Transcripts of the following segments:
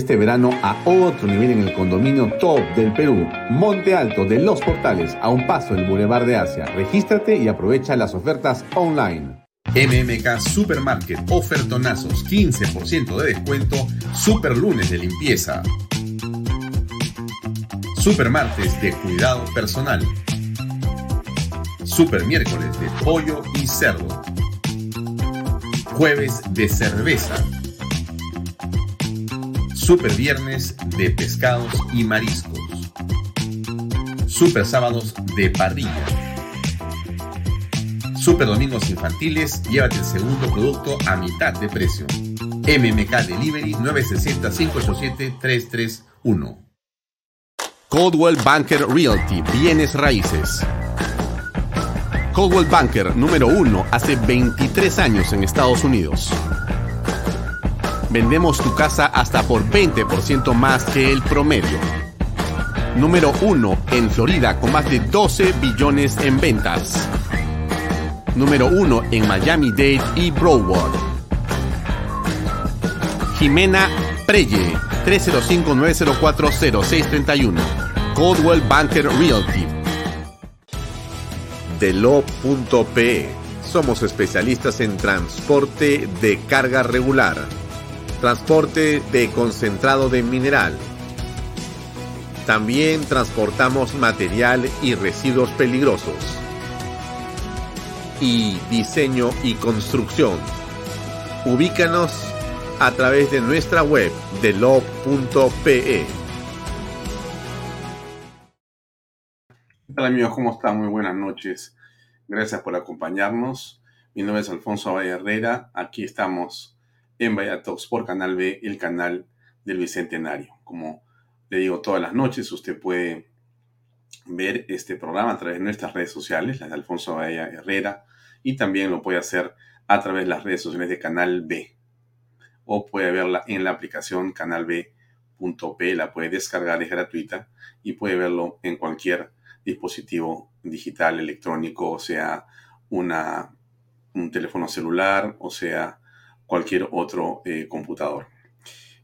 Este verano a otro nivel en el condominio top del Perú, Monte Alto de Los Portales, a un paso del Boulevard de Asia. Regístrate y aprovecha las ofertas online. MMK Supermarket, ofertonazos, 15% de descuento, super lunes de limpieza. Supermartes de cuidado personal. Super miércoles de pollo y cerdo. Jueves de cerveza. Super viernes de pescados y mariscos. Super sábados de parrilla. Super domingos infantiles, llévate el segundo producto a mitad de precio. MMK Delivery 960-587-331. Coldwell Banker Realty, bienes raíces. Coldwell Banker número uno hace 23 años en Estados Unidos. Vendemos tu casa hasta por 20% más que el promedio. Número uno en Florida con más de 12 billones en ventas. Número uno en Miami-Dade y Broward. Jimena Preye, 305-904-0631. Coldwell Banker Realty. Delo.pe. Somos especialistas en transporte de carga regular, transporte de concentrado de mineral. También transportamos material y residuos peligrosos. Y diseño y construcción. Ubícanos a través de nuestra web delo.pe. Hola amigos? ¿Cómo están? Muy buenas noches. Gracias por acompañarnos. Mi nombre es Alfonso Valle Herrera. Aquí estamos en Talks por Canal B, el canal del Bicentenario. Como le digo todas las noches, usted puede ver este programa a través de nuestras redes sociales, las de Alfonso Valle Herrera, y también lo puede hacer a través de las redes sociales de Canal B. O puede verla en la aplicación canalb.p, la puede descargar, es gratuita, y puede verlo en cualquier dispositivo digital, electrónico, o sea, una, un teléfono celular, o sea, cualquier otro eh, computador.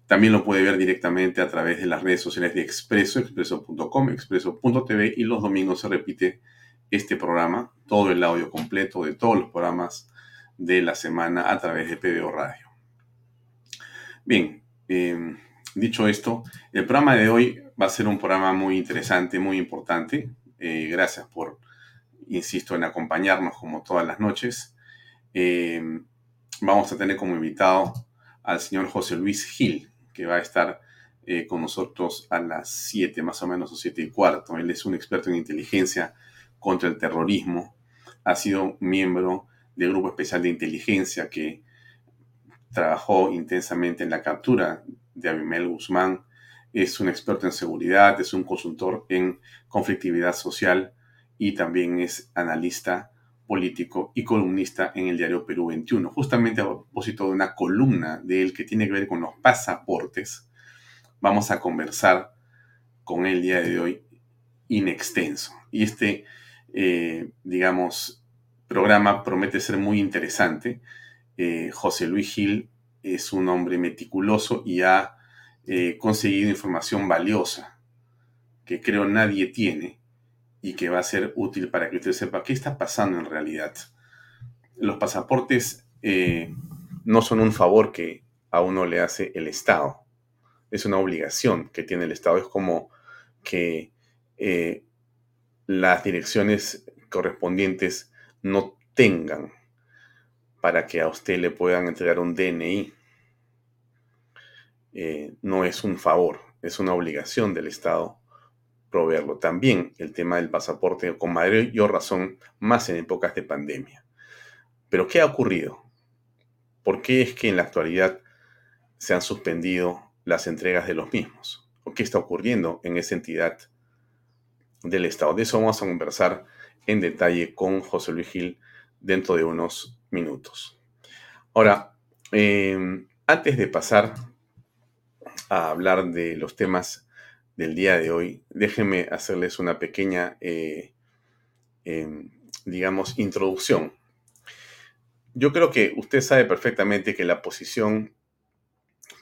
También lo puede ver directamente a través de las redes sociales de Expreso, expreso.com, expreso.tv y los domingos se repite este programa, todo el audio completo de todos los programas de la semana a través de PBO Radio. Bien, eh, dicho esto, el programa de hoy va a ser un programa muy interesante, muy importante. Eh, gracias por, insisto, en acompañarnos como todas las noches. Eh, vamos a tener como invitado al señor José Luis Gil, que va a estar eh, con nosotros a las 7, más o menos, o 7 y cuarto. Él es un experto en inteligencia contra el terrorismo. Ha sido miembro del Grupo Especial de Inteligencia que trabajó intensamente en la captura de Abimel Guzmán es un experto en seguridad, es un consultor en conflictividad social y también es analista político y columnista en el diario Perú 21, justamente a propósito de una columna de él que tiene que ver con los pasaportes. Vamos a conversar con él el día de hoy in extenso. Y este, eh, digamos, programa promete ser muy interesante. Eh, José Luis Gil es un hombre meticuloso y ha eh, conseguido información valiosa que creo nadie tiene y que va a ser útil para que usted sepa qué está pasando en realidad. Los pasaportes eh, no son un favor que a uno le hace el Estado, es una obligación que tiene el Estado, es como que eh, las direcciones correspondientes no tengan para que a usted le puedan entregar un DNI eh, no es un favor, es una obligación del Estado proveerlo. También el tema del pasaporte, con mayor razón, más en épocas de pandemia. Pero ¿qué ha ocurrido? ¿Por qué es que en la actualidad se han suspendido las entregas de los mismos? ¿O qué está ocurriendo en esa entidad del Estado? De eso vamos a conversar en detalle con José Luis Gil dentro de unos minutos. Ahora, eh, antes de pasar a hablar de los temas del día de hoy, déjenme hacerles una pequeña, eh, em, digamos, introducción. Yo creo que usted sabe perfectamente que la posición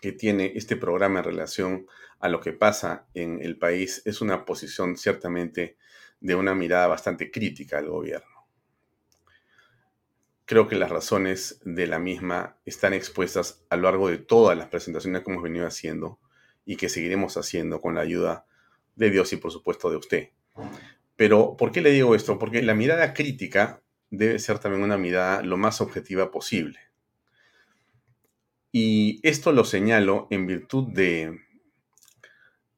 que tiene este programa en relación a lo que pasa en el país es una posición ciertamente de una mirada bastante crítica al gobierno. Creo que las razones de la misma están expuestas a lo largo de todas las presentaciones que hemos venido haciendo y que seguiremos haciendo con la ayuda de Dios y por supuesto de usted. Pero, ¿por qué le digo esto? Porque la mirada crítica debe ser también una mirada lo más objetiva posible. Y esto lo señalo en virtud de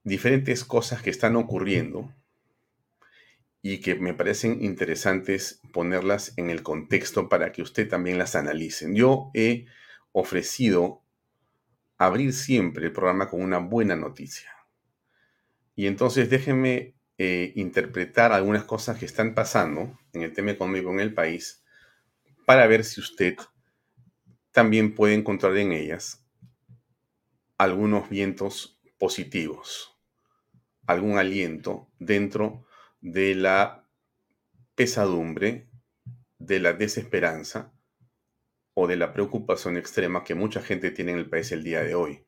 diferentes cosas que están ocurriendo y que me parecen interesantes ponerlas en el contexto para que usted también las analice. Yo he ofrecido abrir siempre el programa con una buena noticia. Y entonces déjenme eh, interpretar algunas cosas que están pasando en el tema económico en el país para ver si usted también puede encontrar en ellas algunos vientos positivos, algún aliento dentro de la pesadumbre, de la desesperanza o de la preocupación extrema que mucha gente tiene en el país el día de hoy.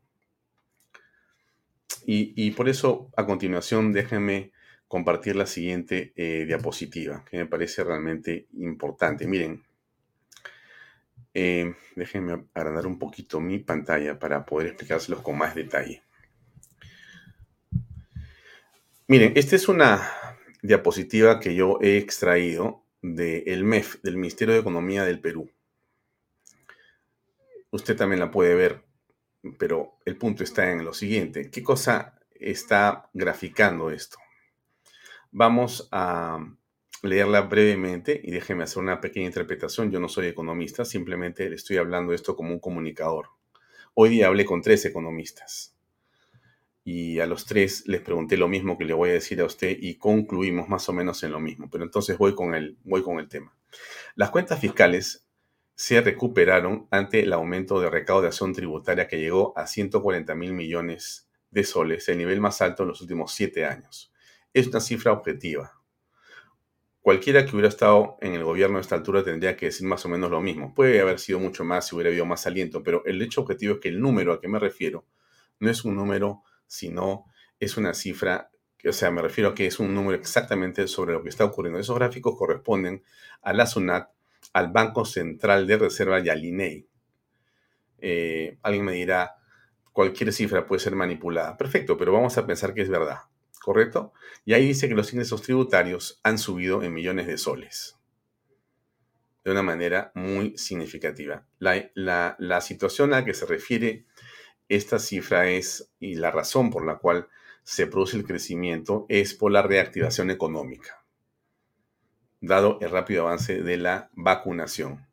Y, por eso, a continuación, déjenme compartir la siguiente eh, diapositiva, que me parece realmente importante. Miren, eh, déjenme agrandar un poquito mi pantalla para poder explicárselos con más detalle. Miren, esta es una diapositiva que yo he extraído del MEF, del Ministerio de Economía del Perú. Usted también la puede ver, pero el punto está en lo siguiente. ¿Qué cosa está graficando esto? Vamos a leerla brevemente y déjeme hacer una pequeña interpretación. Yo no soy economista, simplemente le estoy hablando esto como un comunicador. Hoy día hablé con tres economistas y a los tres les pregunté lo mismo que le voy a decir a usted y concluimos más o menos en lo mismo. Pero entonces voy con el, voy con el tema. Las cuentas fiscales se recuperaron ante el aumento de recaudación tributaria que llegó a 140 mil millones de soles, el nivel más alto en los últimos siete años. Es una cifra objetiva. Cualquiera que hubiera estado en el gobierno a esta altura tendría que decir más o menos lo mismo. Puede haber sido mucho más si hubiera habido más aliento, pero el hecho objetivo es que el número a que me refiero no es un número sino es una cifra, o sea, me refiero a que es un número exactamente sobre lo que está ocurriendo. Esos gráficos corresponden a la SUNAT, al Banco Central de Reserva y al INEI. Eh, alguien me dirá, cualquier cifra puede ser manipulada. Perfecto, pero vamos a pensar que es verdad, ¿correcto? Y ahí dice que los ingresos tributarios han subido en millones de soles de una manera muy significativa. La, la situación a la que se refiere esta cifra es, y la razón por la cual se produce el crecimiento es por la reactivación económica, dado el rápido avance de la vacunación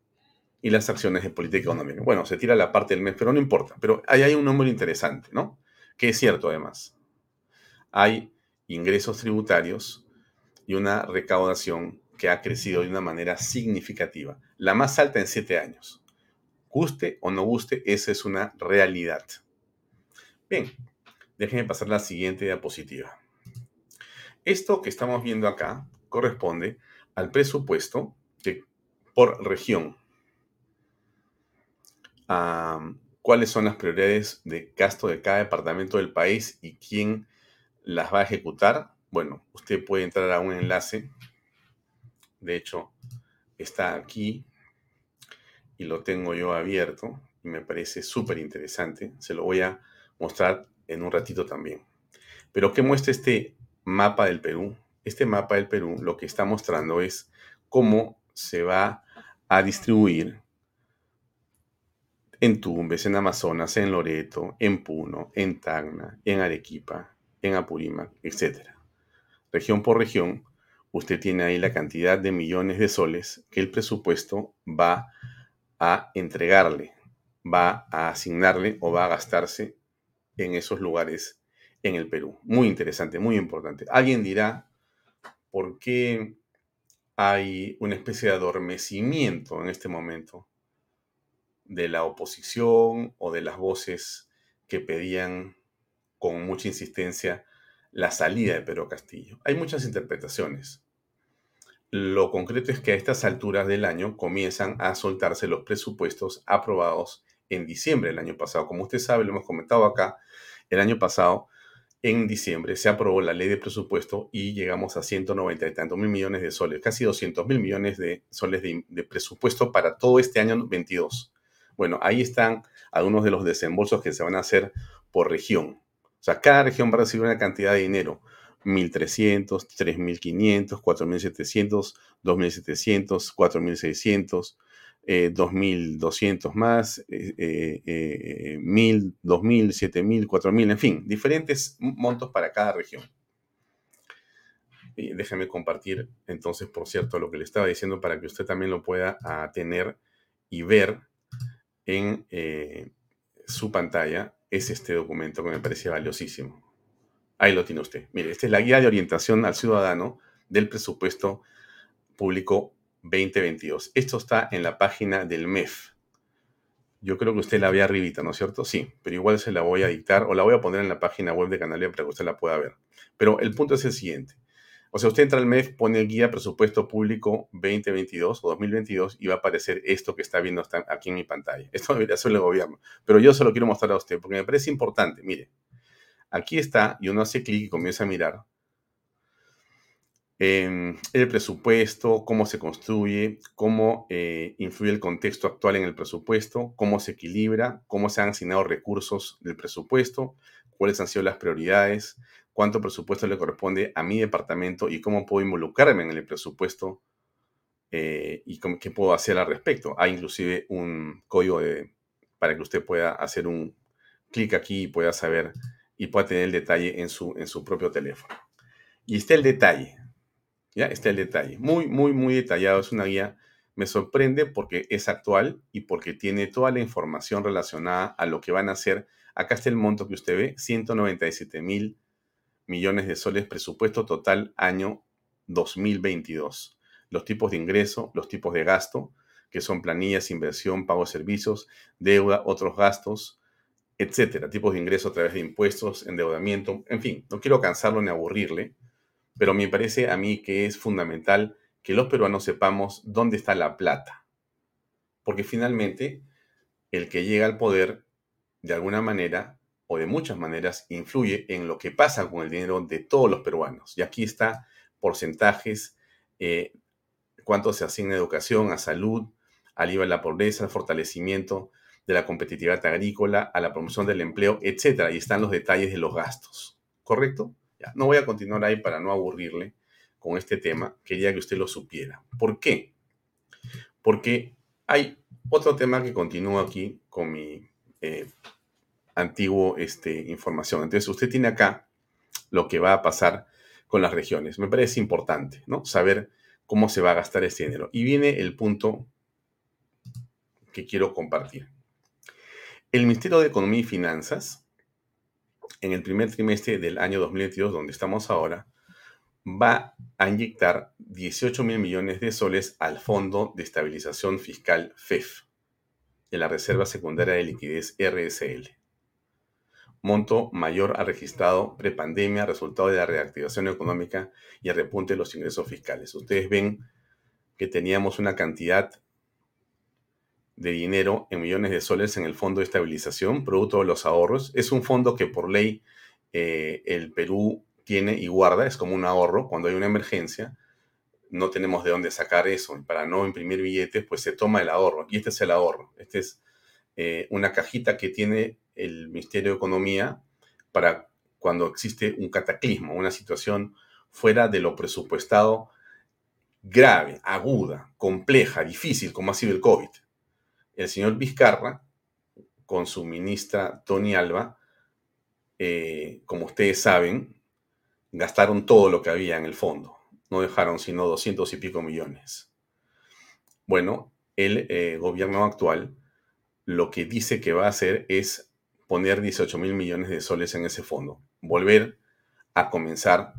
y las acciones de política económica. Bueno, se tira la parte del mes, pero no importa. Pero ahí hay un número interesante, ¿no? Que es cierto además. Hay ingresos tributarios y una recaudación que ha crecido de una manera significativa, la más alta en siete años. Guste o no guste, esa es una realidad. Bien, déjenme pasar la siguiente diapositiva. Esto que estamos viendo acá corresponde al presupuesto que, por región. ¿Cuáles son las prioridades de gasto de cada departamento del país y quién las va a ejecutar? Bueno, usted puede entrar a un enlace. De hecho, está aquí y lo tengo yo abierto y me parece súper interesante. Se lo voy a mostrar en un ratito también. Pero ¿qué muestra este mapa del Perú? Este mapa del Perú lo que está mostrando es cómo se va a distribuir en Tumbes, en Amazonas, en Loreto, en Puno, en Tacna, en Arequipa, en Apurímac, etc. Región por región, usted tiene ahí la cantidad de millones de soles que el presupuesto va a entregarle, va a asignarle o va a gastarse en esos lugares en el Perú. Muy interesante, muy importante. Alguien dirá, ¿por qué hay una especie de adormecimiento en este momento de la oposición o de las voces que pedían con mucha insistencia la salida de Pedro Castillo? Hay muchas interpretaciones. Lo concreto es que a estas alturas del año comienzan a soltarse los presupuestos aprobados en diciembre del año pasado. Como usted sabe, lo hemos comentado acá, el año pasado, en diciembre, se aprobó la ley de presupuesto y llegamos a 190 y tantos mil millones de soles, casi 200 mil millones de soles de, presupuesto para todo este año 22. Bueno, ahí están algunos de los desembolsos que se van a hacer por región. O sea, cada región va a recibir una cantidad de dinero. 1.300, 3.500, 4.700, 2.700, 4.600, eh, 2.200 más, eh, eh, 1.000, 2.000, 7.000, 4.000, en fin, diferentes montos para cada región. Déjame compartir entonces, por cierto, lo que le estaba diciendo para que usted también lo pueda tener y ver en eh, su pantalla. Es este documento que me parece valiosísimo. Ahí lo tiene usted. Mire, esta es la guía de orientación al ciudadano del presupuesto público 2022. Esto está en la página del MEF. Yo creo que usted la ve arribita, ¿no es cierto? Sí, pero igual se la voy a dictar o la voy a poner en la página web de Canalia para que usted la pueda ver. Pero el punto es el siguiente. O sea, usted entra al MEF, pone guía presupuesto público 2022 o 2022 y va a aparecer esto que está viendo aquí en mi pantalla. Esto debería ser el gobierno. Pero yo se lo quiero mostrar a usted porque me parece importante. Mire, aquí está y uno hace clic y comienza a mirar el presupuesto, cómo se construye, cómo eh, influye el contexto actual en el presupuesto, cómo se equilibra, cómo se han asignado recursos del presupuesto, cuáles han sido las prioridades, cuánto presupuesto le corresponde a mi departamento y cómo puedo involucrarme en el presupuesto eh, y qué puedo hacer al respecto. Hay inclusive un código para que usted pueda hacer un clic aquí y pueda saber y pueda tener el detalle en su, en su propio teléfono. Y está el detalle. ¿Ya? Está el detalle. Muy, muy, muy detallado. Es una guía. Me sorprende porque es actual y porque tiene toda la información relacionada a lo que van a hacer. Acá está el monto que usted ve, 197 mil millones de soles presupuesto total año 2022. Los tipos de ingreso, los tipos de gasto, que son planillas, inversión, pago de servicios, deuda, otros gastos, etcétera. Tipos de ingreso a través de impuestos, endeudamiento, en fin, no quiero cansarlo ni aburrirle pero me parece a mí que es fundamental que los peruanos sepamos dónde está la plata. Porque finalmente, el que llega al poder, de alguna manera, o de muchas maneras, influye en lo que pasa con el dinero de todos los peruanos. Y aquí está porcentajes, eh, cuánto se asigna a educación, a salud, al IVA de la pobreza, al fortalecimiento de la competitividad agrícola, a la promoción del empleo, etc. Y están los detalles de los gastos. ¿Correcto? No voy a continuar ahí para no aburrirle con este tema. Quería que usted lo supiera. ¿Por qué? Porque hay otro tema que continúa aquí con mi eh, antiguo este, información. Entonces, usted tiene acá lo que va a pasar con las regiones. Me parece importante, ¿no? Saber cómo se va a gastar ese dinero. Y viene el punto que quiero compartir. El Ministerio de Economía y Finanzas en el primer trimestre del año 2022, donde estamos ahora, va a inyectar 18 mil millones de soles al Fondo de Estabilización Fiscal FEF, de la Reserva Secundaria de Liquidez RSL. Monto mayor ha registrado prepandemia, resultado de la reactivación económica y el repunte de los ingresos fiscales. Ustedes ven que teníamos una cantidad de dinero en millones de soles en el Fondo de Estabilización, producto de los ahorros. Es un fondo que por ley eh, el Perú tiene y guarda, es como un ahorro cuando hay una emergencia. No tenemos de dónde sacar eso. Para no imprimir billetes, pues se toma el ahorro. Y este es el ahorro. Este es eh, una cajita que tiene el Ministerio de Economía para cuando existe un cataclismo, una situación fuera de lo presupuestado grave, aguda, compleja, difícil, como ha sido el COVID el señor Vizcarra, con su ministra Tony Alba, eh, como ustedes saben, gastaron todo lo que había en el fondo. No dejaron sino 200 y pico millones. Bueno, el eh, gobierno actual lo que dice que va a hacer es poner 18 mil millones de soles en ese fondo. Volver a comenzar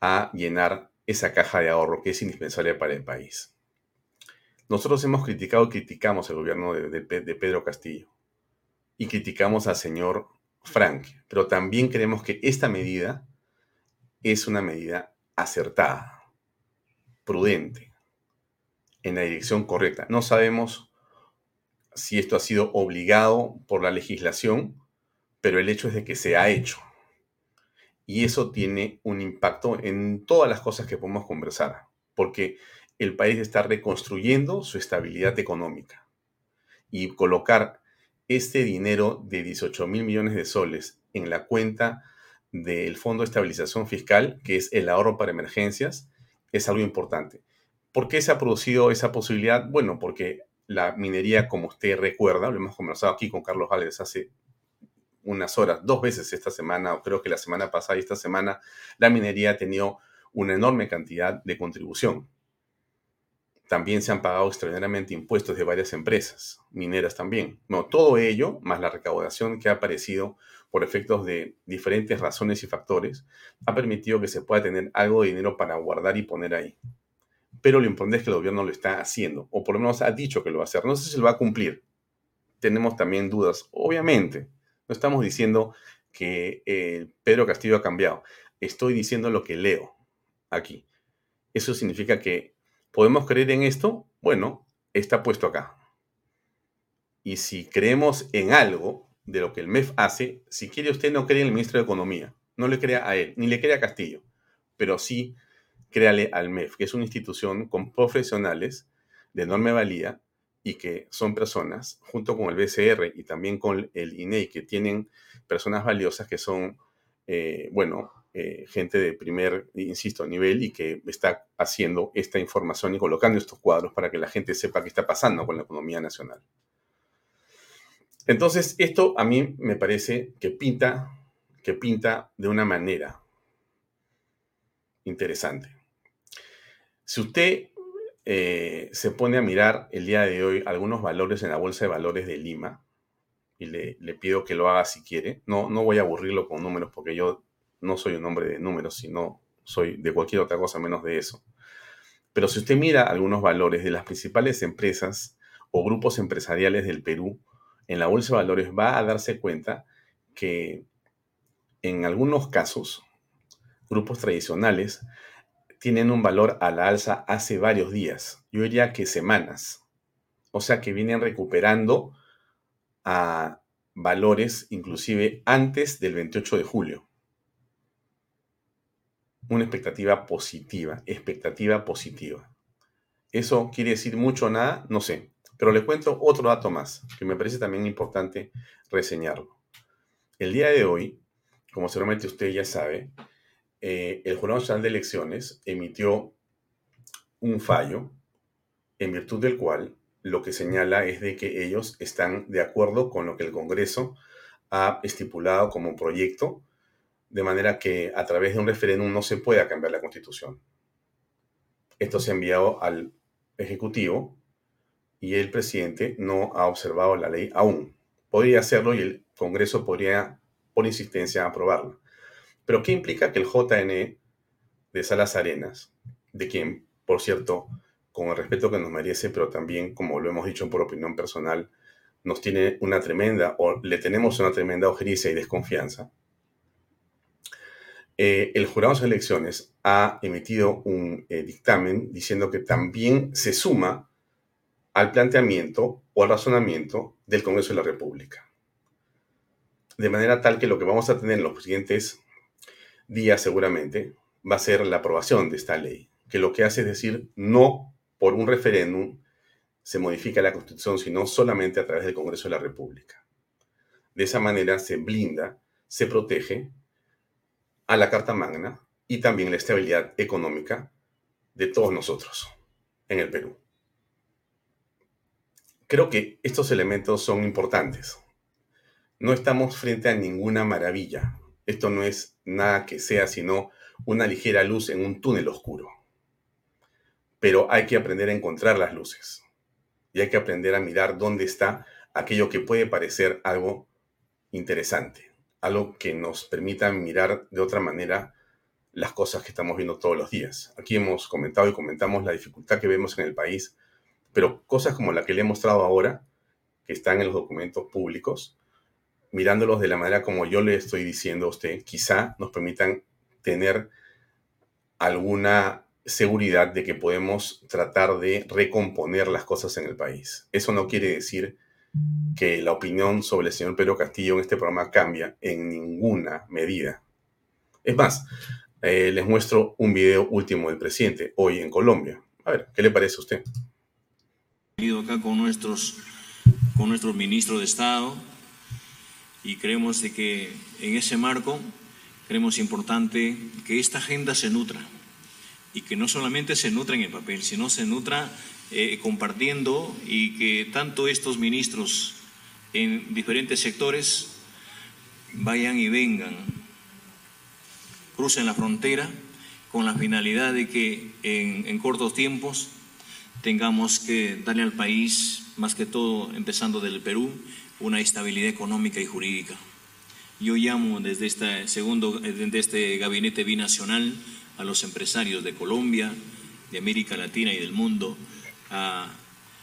a llenar esa caja de ahorro que es indispensable para el país. Nosotros hemos criticado criticamos el gobierno de, Pedro Castillo y criticamos al señor Frank, pero también creemos que esta medida es una medida acertada, prudente, en la dirección correcta. No sabemos si esto ha sido obligado por la legislación, pero el hecho es de que se ha hecho. Y eso tiene un impacto en todas las cosas que podemos conversar, porque el país está reconstruyendo su estabilidad económica. Y colocar este dinero de 18 mil millones de soles en la cuenta del Fondo de Estabilización Fiscal, que es el ahorro para emergencias, es algo importante. ¿Por qué se ha producido esa posibilidad? Bueno, porque la minería, como usted recuerda, lo hemos conversado aquí con Carlos Álvarez hace unas horas, dos veces esta semana, o creo que la semana pasada y esta semana, la minería ha tenido una enorme cantidad de contribución. También se han pagado extraordinariamente impuestos de varias empresas, mineras también. No, todo ello, más la recaudación que ha aparecido por efectos de diferentes razones y factores, ha permitido que se pueda tener algo de dinero para guardar y poner ahí. Pero lo importante es que el gobierno lo está haciendo, o por lo menos ha dicho que lo va a hacer. No sé si lo va a cumplir. Tenemos también dudas, obviamente. No estamos diciendo que eh, Pedro Castillo ha cambiado. Estoy diciendo lo que leo aquí. Eso significa que ¿Podemos creer en esto? Bueno, está puesto acá. Y si creemos en algo de lo que el MEF hace, si quiere usted no cree en el ministro de Economía, no le crea a él, ni le crea a Castillo, pero sí créale al MEF, que es una institución con profesionales de enorme valía y que son personas, junto con el BCR y también con el INEI, que tienen personas valiosas que son, eh, bueno, eh, gente de primer, insisto, nivel y que está haciendo esta información y colocando estos cuadros para que la gente sepa qué está pasando con la economía nacional. Entonces, esto a mí me parece que pinta, que pinta de una manera interesante. Si usted eh, se pone a mirar el día de hoy algunos valores en la Bolsa de Valores de Lima, y le, le pido que lo haga si quiere, no, no voy a aburrirlo con números porque yo no soy un hombre de números, sino soy de cualquier otra cosa menos de eso. Pero si usted mira algunos valores de las principales empresas o grupos empresariales del Perú, en la bolsa de valores va a darse cuenta que en algunos casos, grupos tradicionales tienen un valor a la alza hace varios días, yo diría que semanas. O sea que vienen recuperando a valores inclusive antes del 28 de julio una expectativa positiva, expectativa positiva. ¿Eso quiere decir mucho o nada? No sé. Pero le cuento otro dato más, que me parece también importante reseñarlo. El día de hoy, como seguramente usted ya sabe, eh, el Jurado Nacional de Elecciones emitió un fallo en virtud del cual lo que señala es de que ellos están de acuerdo con lo que el Congreso ha estipulado como proyecto de manera que a través de un referéndum no se pueda cambiar la constitución. Esto se ha enviado al Ejecutivo y el presidente no ha observado la ley aún. Podría hacerlo y el Congreso podría, por insistencia, aprobarla. Pero ¿qué implica que el JN de Salas Arenas, de quien, por cierto, con el respeto que nos merece, pero también, como lo hemos dicho por opinión personal, nos tiene una tremenda, o le tenemos una tremenda ojeriza y desconfianza, eh, el jurado de elecciones ha emitido un eh, dictamen diciendo que también se suma al planteamiento o al razonamiento del Congreso de la República. De manera tal que lo que vamos a tener en los siguientes días seguramente va a ser la aprobación de esta ley, que lo que hace es decir, no por un referéndum se modifica la Constitución, sino solamente a través del Congreso de la República. De esa manera se blinda, se protege a la Carta Magna y también la estabilidad económica de todos nosotros en el Perú. Creo que estos elementos son importantes. No estamos frente a ninguna maravilla. Esto no es nada que sea sino una ligera luz en un túnel oscuro. Pero hay que aprender a encontrar las luces. Y hay que aprender a mirar dónde está aquello que puede parecer algo interesante algo que nos permita mirar de otra manera las cosas que estamos viendo todos los días. Aquí hemos comentado y comentamos la dificultad que vemos en el país, pero cosas como la que le he mostrado ahora, que están en los documentos públicos, mirándolos de la manera como yo le estoy diciendo a usted, quizá nos permitan tener alguna seguridad de que podemos tratar de recomponer las cosas en el país. Eso no quiere decir que la opinión sobre el señor Pedro Castillo en este programa cambia en ninguna medida. Es más, eh, les muestro un video último del presidente hoy en Colombia. A ver, ¿qué le parece a usted? Venido acá con nuestros, con nuestros ministros de Estado y creemos de que en ese marco creemos importante que esta agenda se nutra y que no solamente se nutra en el papel, sino se nutra eh, compartiendo y que tanto estos ministros en diferentes sectores vayan y vengan, crucen la frontera con la finalidad de que en, en cortos tiempos tengamos que darle al país, más que todo empezando del Perú, una estabilidad económica y jurídica. Yo llamo desde este segundo, desde este gabinete binacional a los empresarios de Colombia, de América Latina y del mundo a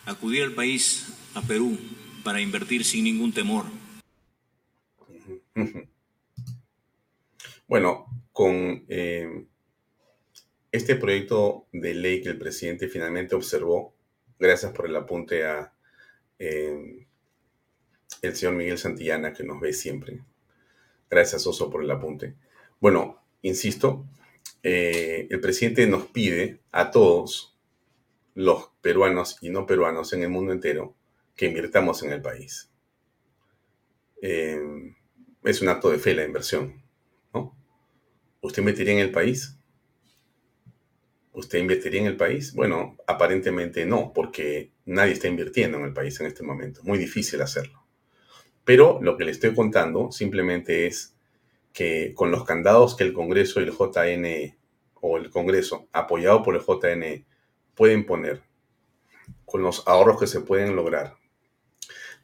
acudir al país, a Perú, para invertir sin ningún temor. Bueno, con eh, este proyecto de ley que el presidente finalmente observó, gracias por el apunte a eh, el señor Miguel Santillana, que nos ve siempre. Gracias, Oso, por el apunte. Bueno, insisto, eh, el presidente nos pide a todos los peruanos y no peruanos en el mundo entero que invirtamos en el país. Eh, es un acto de fe la inversión, ¿no? ¿Usted invertiría en el país? ¿Usted invertiría en el país? Bueno, aparentemente no, porque nadie está invirtiendo en el país en este momento. Muy difícil hacerlo. Pero lo que le estoy contando simplemente es que con los candados que el Congreso y el JN, o el Congreso, apoyado por el JN, pueden poner, con los ahorros que se pueden lograr,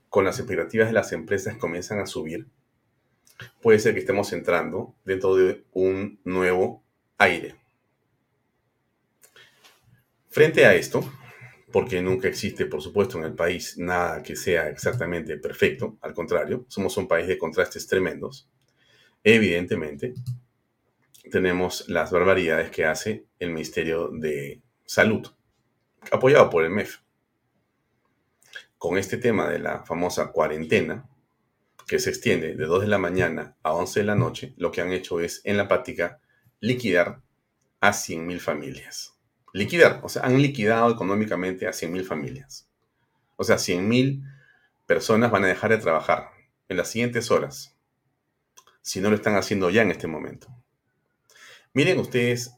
con las expectativas de las empresas que comienzan a subir, puede ser que estemos entrando dentro de un nuevo aire. Frente a esto, porque nunca existe, por supuesto, en el país nada que sea exactamente perfecto, al contrario, somos un país de contrastes tremendos, Evidentemente, tenemos las barbaridades que hace el Ministerio de Salud, apoyado por el MEF. Con este tema de la famosa cuarentena, que se extiende de 2 de la mañana a 11 de la noche, lo que han hecho es, en la práctica, liquidar a 100.000 familias. Liquidar, o sea, han liquidado económicamente a 100.000 familias. O sea, 100.000 personas van a dejar de trabajar en las siguientes horas si no lo están haciendo ya en este momento. Miren ustedes,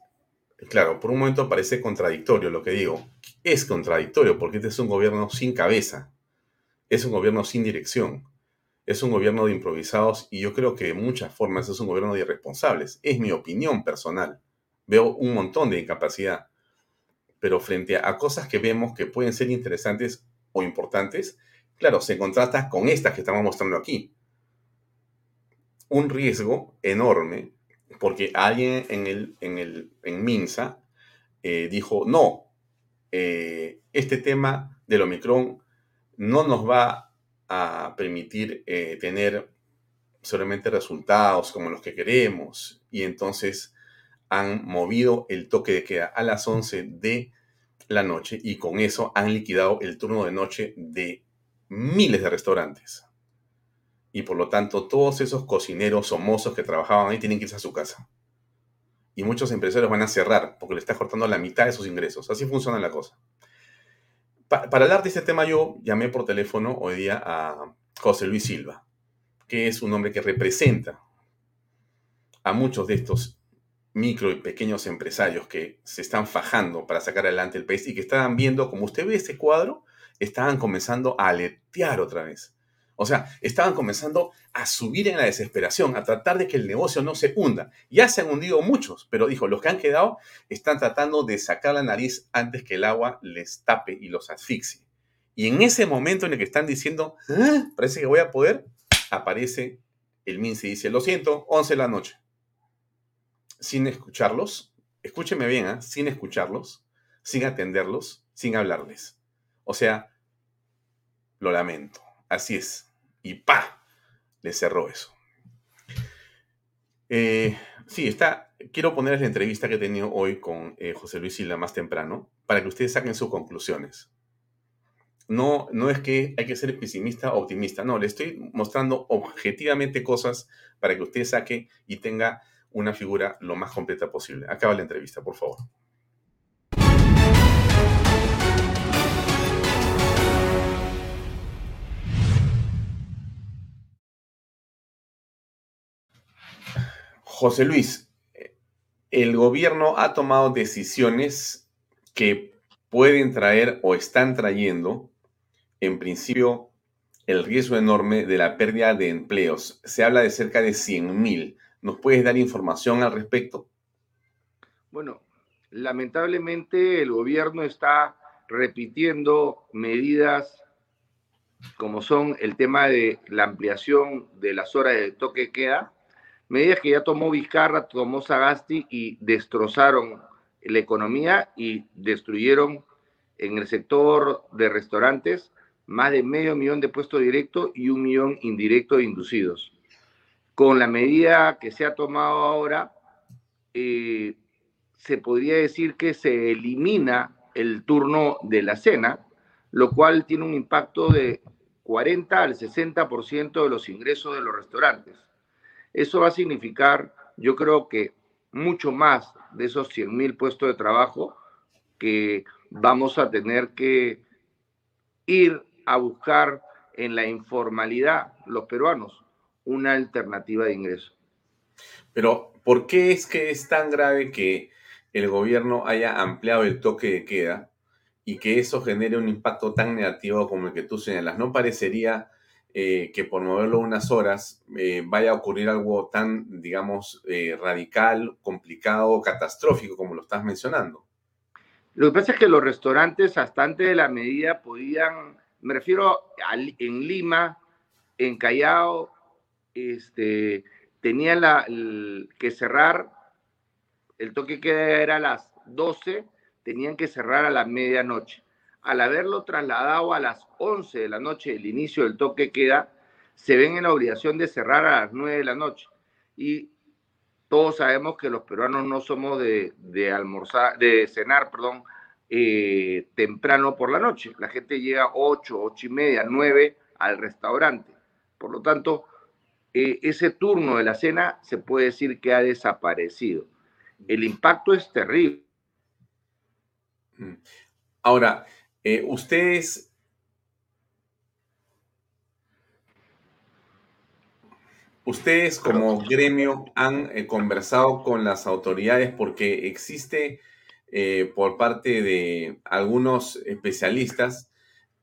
claro, por un momento parece contradictorio lo que digo. Es contradictorio porque este es un gobierno sin cabeza, es un gobierno sin dirección, es un gobierno de improvisados y yo creo que de muchas formas es un gobierno de irresponsables. Es mi opinión personal. Veo un montón de incapacidad, pero frente a cosas que vemos que pueden ser interesantes o importantes, claro, se contrasta con estas que estamos mostrando aquí un riesgo enorme porque alguien en, el, en, el, en Minsa eh, dijo, no, eh, este tema del Omicron no nos va a permitir eh, tener solamente resultados como los que queremos y entonces han movido el toque de queda a las 11 de la noche y con eso han liquidado el turno de noche de miles de restaurantes y por lo tanto todos esos cocineros o mozos que trabajaban ahí tienen que irse a su casa. Y muchos empresarios van a cerrar porque le está cortando la mitad de sus ingresos. Así funciona la cosa. para hablar de este tema yo llamé por teléfono hoy día a José Luis Silva, que es un hombre que representa a muchos de estos micro y pequeños empresarios que se están fajando para sacar adelante el país y que estaban viendo, como usted ve este cuadro, estaban comenzando a aletear otra vez o sea, estaban comenzando a subir en la desesperación, a tratar de que el negocio no se hunda. Ya se han hundido muchos, pero dijo, los que han quedado están tratando de sacar la nariz antes que el agua les tape y los asfixie. Y en ese momento en el que están diciendo, ah, parece que voy a poder, aparece el MINSE y dice, lo siento, 11 de la noche. Sin escucharlos, escúcheme bien, ¿eh? sin escucharlos, sin atenderlos, sin hablarles. O sea, lo lamento. Así es. Y ¡pa! Le cerró eso. Eh, sí, está. Quiero ponerles la entrevista que he tenido hoy con eh, José Luis Silva más temprano para que ustedes saquen sus conclusiones. no, no es que hay que ser pesimista o optimista, no, le estoy mostrando objetivamente cosas para que usted saque y tenga una figura lo más completa posible. Acaba la entrevista, por favor. José Luis, el gobierno ha tomado decisiones que pueden traer o están trayendo, en principio, el riesgo enorme de la pérdida de empleos. Se habla de cerca de 100.000. ¿Nos puedes dar información al respecto? Bueno, lamentablemente el gobierno está repitiendo medidas como son el tema de la ampliación de las horas de toque queda, medidas que ya tomó Vizcarra, tomó Sagasti y destrozaron la economía y destruyeron en el sector de restaurantes más de medio millón de puestos directos y un millón indirecto de inducidos. Con la medida que se ha tomado ahora, eh, se podría decir que se elimina el turno de la cena, lo cual tiene un impacto de 40 al 60% de los ingresos de los restaurantes. Eso va a significar, yo creo que mucho más de esos 100 mil puestos de trabajo que vamos a tener que ir a buscar en la informalidad los peruanos una alternativa de ingreso. Pero, ¿por qué es que es tan grave que el gobierno haya ampliado el toque de queda y que eso genere un impacto tan negativo como el que tú señalas? ¿No parecería eh, que por moverlo unas horas eh, vaya a ocurrir algo tan, digamos, eh, radical, complicado, catastrófico como lo estás mencionando? Lo que pasa es que los restaurantes hasta antes de la medida podían me refiero en Lima, en Callao, este, tenían la, que cerrar, el toque que era a las 12, tenían que cerrar a la medianoche. Al haberlo trasladado a las 11 de la noche, el inicio del toque queda, se ven en la obligación de cerrar a las 9 de la noche. Y todos sabemos que los peruanos no somos de, de almorzar, de cenar, perdón, eh, temprano por la noche. La gente llega 8, 8 y media, 9 al restaurante. Por lo tanto, eh, ese turno de la cena se puede decir que ha desaparecido. El impacto es terrible. Mm. Ahora, eh, ustedes... Ustedes como gremio han conversado con las autoridades porque existe eh, por parte de algunos especialistas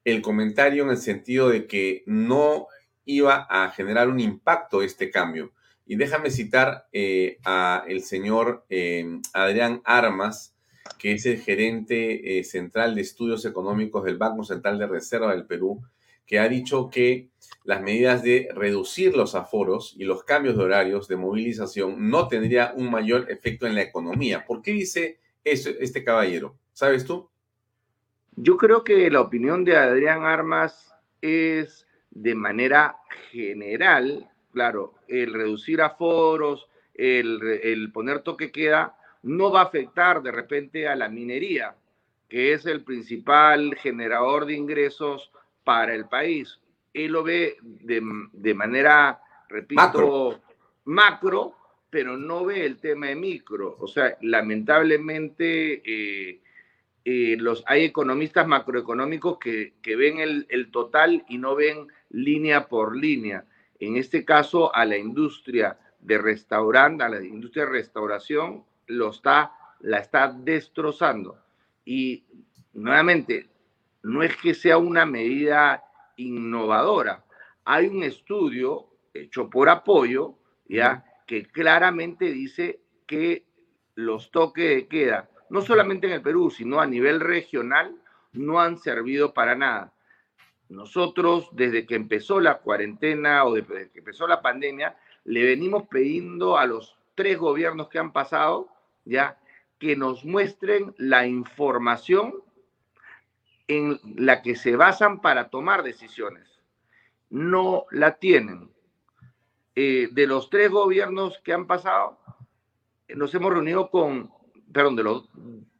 el comentario en el sentido de que no iba a generar un impacto este cambio. Y déjame citar eh, a el señor eh, Adrián Armas, que es el gerente central de estudios económicos del Banco Central de Reserva del Perú, que ha dicho que las medidas de reducir los aforos y los cambios de horarios de movilización no tendría un mayor efecto en la economía. ¿Por qué dice este caballero? ¿Sabes tú? Yo creo que la opinión de Adrián Armas es de manera general, claro, el reducir aforos, el, el poner toque queda, no va a afectar de repente a la minería, que es el principal generador de ingresos para el país. Él lo ve de, de manera, repito, macro pero no ve el tema de micro. O sea, lamentablemente eh, eh, los, hay economistas macroeconómicos que, ven el, el, total y no ven línea por línea. En este caso, a la industria de restaurante, a la industria de restauración, lo está, la está destrozando. Y nuevamente, no es que sea una medida innovadora. Hay un estudio hecho por apoyo, ¿ya? que claramente dice que los toques de queda, no solamente en el Perú, sino a nivel regional, no han servido para nada. Nosotros, desde que empezó la cuarentena o desde que empezó la pandemia, le venimos pidiendo a los tres gobiernos que han pasado, ya, que nos muestren la información en la que se basan para tomar decisiones. No la tienen. Eh, de los tres gobiernos que han pasado, nos hemos reunido con, perdón, de los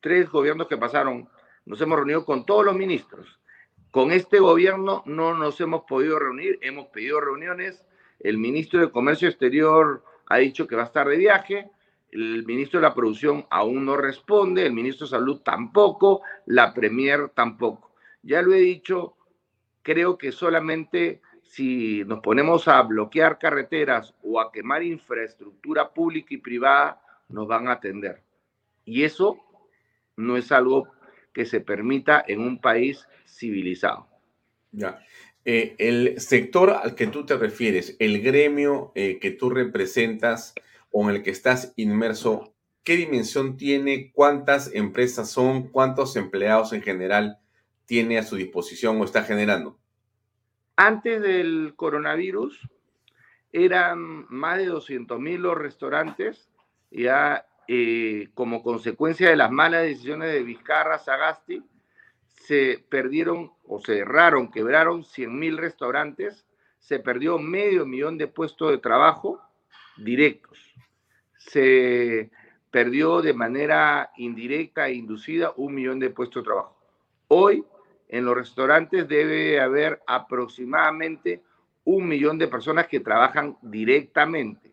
tres gobiernos que pasaron, nos hemos reunido con todos los ministros. Con este gobierno no nos hemos podido reunir, hemos pedido reuniones, el ministro de Comercio Exterior ha dicho que va a estar de viaje, el ministro de la Producción aún no responde, el ministro de Salud tampoco, la Premier tampoco. Ya lo he dicho, creo que solamente si nos ponemos a bloquear carreteras o a quemar infraestructura pública y privada, nos van a atender. Y eso no es algo que se permita en un país civilizado. Ya. Eh, el sector al que tú te refieres, el gremio eh, que tú representas o en el que estás inmerso, ¿qué dimensión tiene? ¿Cuántas empresas son? ¿Cuántos empleados en general tiene a su disposición o está generando? Antes del coronavirus, eran más de 200 mil los restaurantes, ya eh, como consecuencia de las malas decisiones de Vizcarra, Sagasti, se perdieron o se cerraron, quebraron 100 mil restaurantes, se perdió medio millón de puestos de trabajo directos, se perdió de manera indirecta e inducida un millón de puestos de trabajo. Hoy en los restaurantes debe haber aproximadamente un millón de personas que trabajan directamente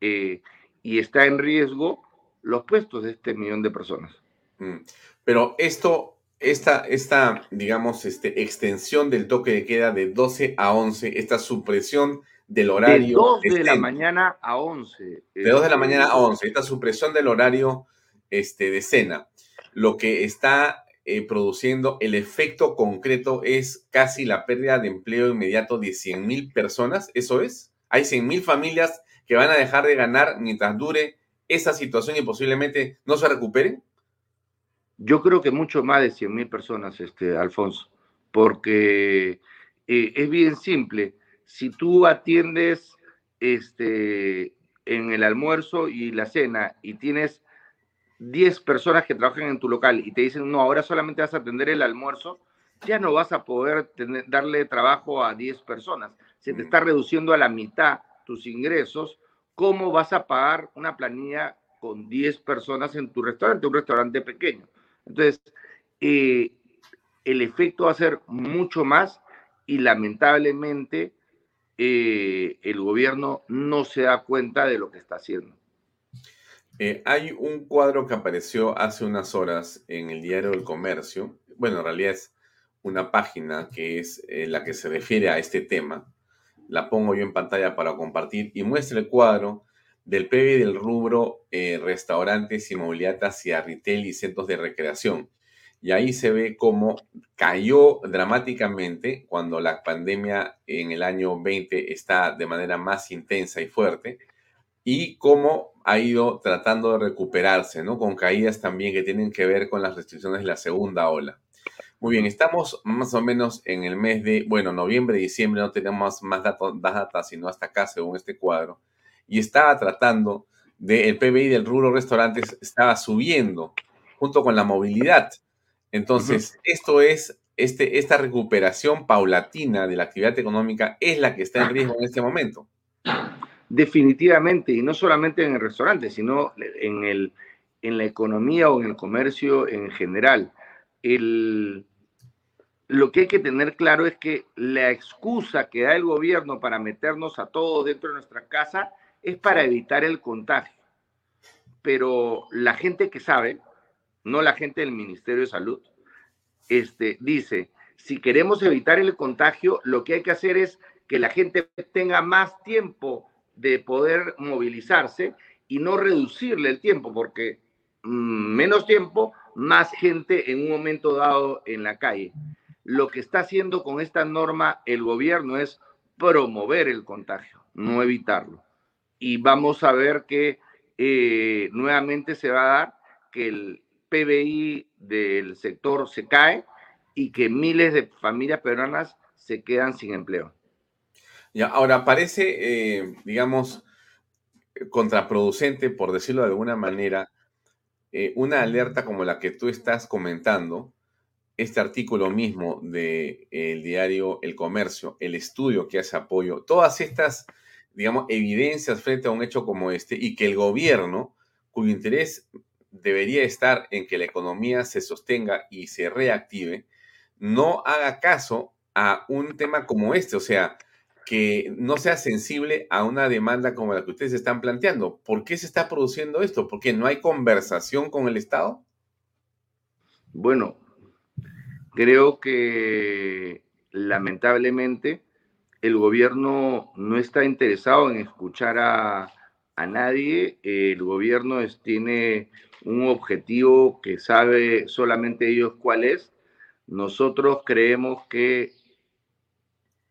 eh, y está en riesgo los puestos de este millón de personas. Mm. Pero esto esta, esta, digamos, este, extensión del toque de queda de 12 a 11, esta supresión del horario. De 2 de la mañana a 11. De 2 de la mañana a 11, esta supresión del horario este, de cena, lo que está eh, produciendo el efecto concreto es casi la pérdida de empleo inmediato de 100 mil personas, ¿eso es? Hay 100 mil familias que van a dejar de ganar mientras dure esa situación y posiblemente no se recuperen. Yo creo que mucho más de 100 mil personas, este, Alfonso, porque eh, es bien simple. Si tú atiendes este, en el almuerzo y la cena y tienes 10 personas que trabajan en tu local y te dicen, no, ahora solamente vas a atender el almuerzo, ya no vas a poder darle trabajo a 10 personas. Se te está reduciendo a la mitad tus ingresos. ¿Cómo vas a pagar una planilla con 10 personas en tu restaurante, un restaurante pequeño? Entonces, eh, el efecto va a ser mucho más y lamentablemente eh, el gobierno no se da cuenta de lo que está haciendo. Eh, hay un cuadro que apareció hace unas horas en el diario del Comercio. Bueno, en realidad es una página que es la que se refiere a este tema. La pongo yo en pantalla para compartir y muestra el cuadro del PIB del rubro eh, restaurantes, y retail y centros de recreación. Y ahí se ve cómo cayó dramáticamente cuando la pandemia en el año 20 está de manera más intensa y fuerte y cómo ha ido tratando de recuperarse, ¿no? Con caídas también que tienen que ver con las restricciones de la segunda ola. Muy bien, estamos más o menos en el mes de, bueno, noviembre, diciembre, no tenemos más datos, más data, sino hasta acá, según este cuadro y estaba tratando de, el PBI del rubro restaurantes estaba subiendo junto con la movilidad. Entonces, esto es, este, esta recuperación paulatina de la actividad económica es la que está en riesgo en este momento. Definitivamente, y no solamente en el restaurante, sino en, el, en la economía o en el comercio en general. El, lo que hay que tener claro es que la excusa que da el gobierno para meternos a todos dentro de nuestra casa es para evitar el contagio. Pero la gente que sabe, no la gente del Ministerio de Salud, este, dice, si queremos evitar el contagio, lo que hay que hacer es que la gente tenga más tiempo de poder movilizarse y no reducirle el tiempo, porque mm, menos tiempo, más gente en un momento dado en la calle. Lo que está haciendo con esta norma el gobierno es promover el contagio, no evitarlo y vamos a ver que eh, nuevamente se va a dar que el PBI del sector se cae y que miles de familias peruanas se quedan sin empleo. Ya, ahora parece, eh, digamos, contraproducente, por decirlo de alguna manera, eh, una alerta como la que tú estás comentando, este artículo mismo del diario El Comercio, el estudio que hace apoyo, todas estas digamos, evidencias frente a un hecho como este y que el gobierno, cuyo interés debería estar en que la economía se sostenga y se reactive, no haga caso a un tema como este, o sea, que no sea sensible a una demanda como la que ustedes están planteando. ¿Por qué se está produciendo esto? ¿Porque no hay conversación con el Estado? Bueno, creo que lamentablemente el gobierno no está interesado en escuchar a, nadie. El gobierno tiene un objetivo que sabe solamente ellos cuál es. Nosotros creemos que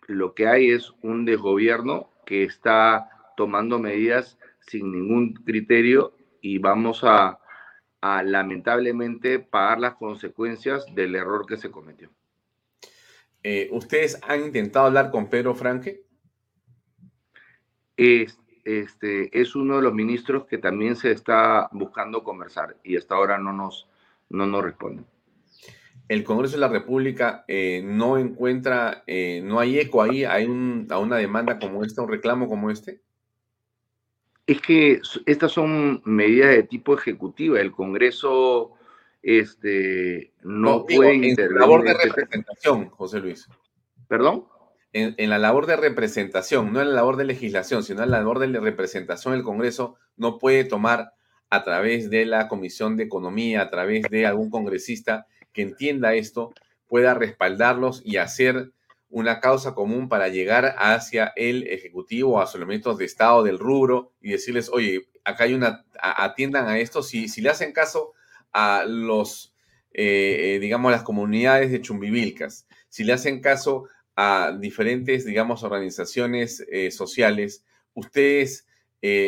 lo que hay es un desgobierno que está tomando medidas sin ningún criterio y vamos a, lamentablemente pagar las consecuencias del error que se cometió. Eh, ¿Ustedes han intentado hablar con Pedro Franque? Es, este, es uno de los ministros que también se está buscando conversar y hasta ahora no nos, no nos responden el Congreso de la República eh, no encuentra, eh, no hay eco ahí hay a una demanda como esta, un reclamo como este? Es que estas son medidas de tipo ejecutiva. El Congreso este, no, puede intervenir. En la labor de este representación, José Luis. ¿Perdón? En, la labor de representación, no en la labor de legislación, sino en la labor de representación, el Congreso no puede tomar a través de la Comisión de Economía, a través de algún congresista, que entienda esto pueda respaldarlos y hacer una causa común para llegar hacia el Ejecutivo, a los elementos de Estado del rubro y decirles, oye, acá hay una, atiendan a esto, si, si le hacen caso a los, eh, eh, digamos, las comunidades de Chumbivilcas, si le hacen caso a diferentes, digamos, organizaciones eh, sociales, ustedes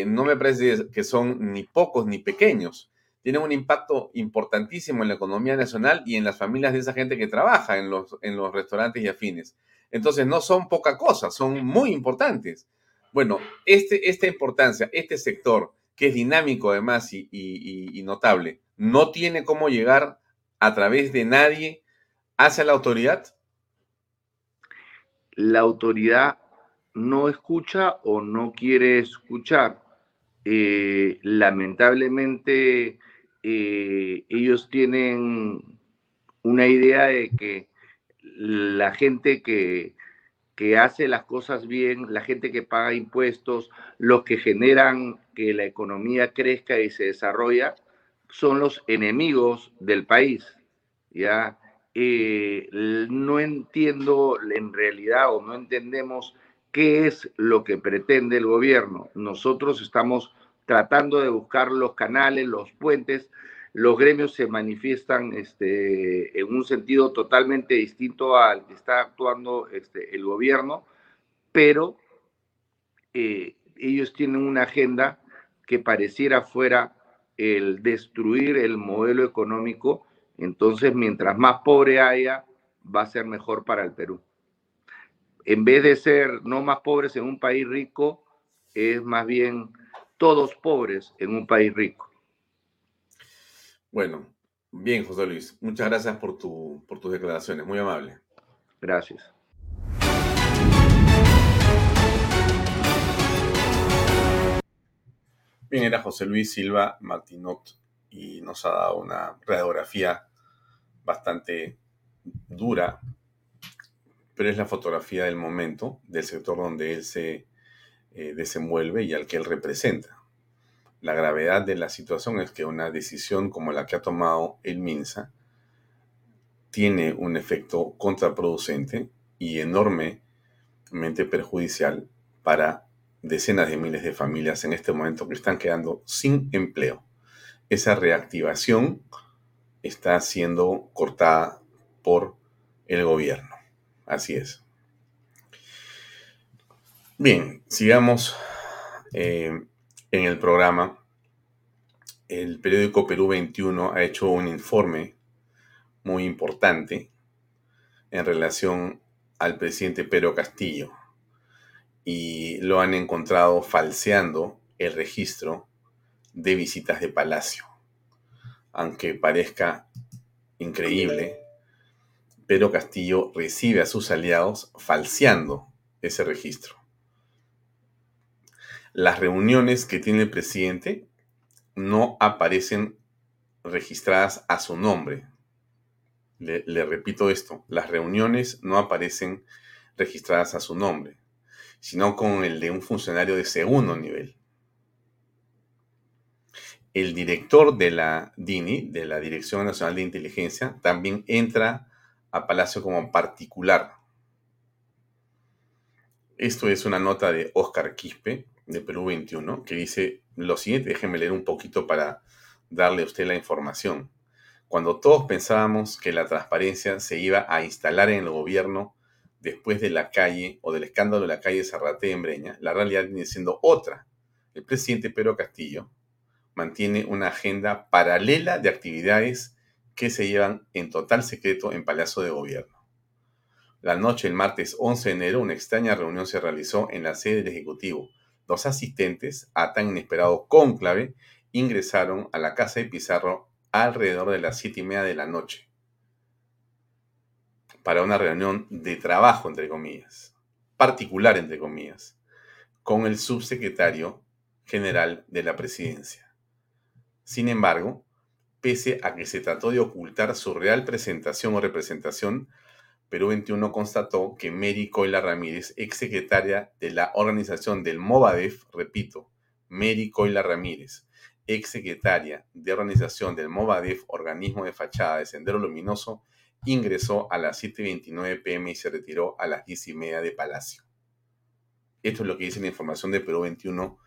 no me parece que son ni pocos ni pequeños tienen un impacto importantísimo en la economía nacional y en las familias de esa gente que trabaja en los, en los restaurantes y afines. Entonces, no son poca cosa, son muy importantes. Bueno, este, esta importancia, este sector, que es dinámico además y, y notable, no tiene cómo llegar a través de nadie hacia la autoridad. La autoridad no escucha o no quiere escuchar. Eh, lamentablemente, eh, ellos tienen una idea de que la gente que, que hace las cosas bien, la gente que paga impuestos, los que generan que la economía crezca y se desarrolla, son los enemigos del país. ¿ya? Eh, no entiendo en realidad o no entendemos qué es lo que pretende el gobierno. Nosotros estamos tratando de buscar los canales, los puentes. Los gremios se manifiestan este, en un sentido totalmente distinto al que está actuando este, el gobierno, pero eh, ellos tienen una agenda que pareciera fuera el destruir el modelo económico. Entonces, mientras más pobre haya, va a ser mejor para el Perú. En vez de ser no más pobres en un país rico, es más bien todos pobres en un país rico. Bueno, bien, José Luis. Muchas gracias por, tu, por tus declaraciones. Muy amable. Gracias. Bien, era José Luis Silva Martinot y nos ha dado una radiografía bastante dura, pero es la fotografía del momento, del sector donde él se eh, desenvuelve y al que él representa. La gravedad de la situación es que una decisión como la que ha tomado el MINSA tiene un efecto contraproducente y enormemente perjudicial para decenas de miles de familias en este momento que están quedando sin empleo. Esa reactivación está siendo cortada por el gobierno. Así es. Bien, sigamos eh, en el programa. El periódico Perú 21 ha hecho un informe muy importante en relación al presidente Pedro Castillo y lo han encontrado falseando el registro de visitas de palacio. Aunque parezca increíble, Pedro Castillo recibe a sus aliados falseando ese registro las reuniones que tiene el presidente no aparecen registradas a su nombre. le, repito esto, las reuniones no aparecen registradas a su nombre, sino con el de un funcionario de segundo nivel. El director de la DINI, de la Dirección Nacional de Inteligencia, también entra a Palacio como particular. Esto es una nota de Oscar Quispe, de Perú 21, que dice lo siguiente, déjeme leer un poquito para darle a usted la información. Cuando todos pensábamos que la transparencia se iba a instalar en el gobierno después de la calle o del escándalo de la calle Zarrate en Breña, la realidad viene siendo otra. El presidente Pedro Castillo mantiene una agenda paralela de actividades que se llevan en total secreto en Palacio de Gobierno. La noche del martes 11 de enero, una extraña reunión se realizó en la sede del Ejecutivo. Dos asistentes a tan inesperado cónclave ingresaron a la casa de Pizarro alrededor de las siete y media de la noche para una reunión de trabajo, entre comillas, particular, entre comillas, con el subsecretario general de la presidencia. Sin embargo, pese a que se trató de ocultar su real presentación o representación, Perú 21 constató que Mary Coila Ramírez, exsecretaria de la organización del Movadef, repito, Mary Coila Ramírez, exsecretaria de organización del Movadef, organismo de fachada de Sendero Luminoso, ingresó a las 7.29 pm y se retiró a las 10 y media de Palacio. Esto es lo que dice la información de Perú 21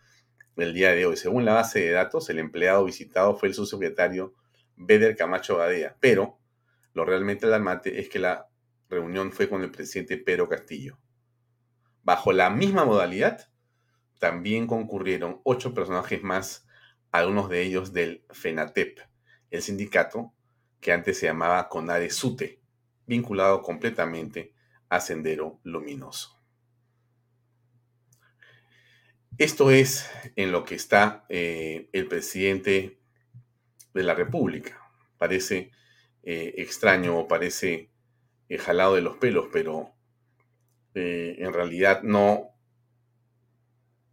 del día de hoy. Según la base de datos, el empleado visitado fue el subsecretario Beder Camacho Gadea, pero lo realmente alarmante es que la reunión fue con el presidente Pedro Castillo. Bajo la misma modalidad, también concurrieron ocho personajes más, algunos de ellos del FENATEP, el sindicato que antes se llamaba CONADE SUTE, vinculado completamente a Sendero Luminoso. Esto es en lo que está eh, el presidente de la República. Parece eh, extraño o parece jalado de los pelos, pero eh, en realidad no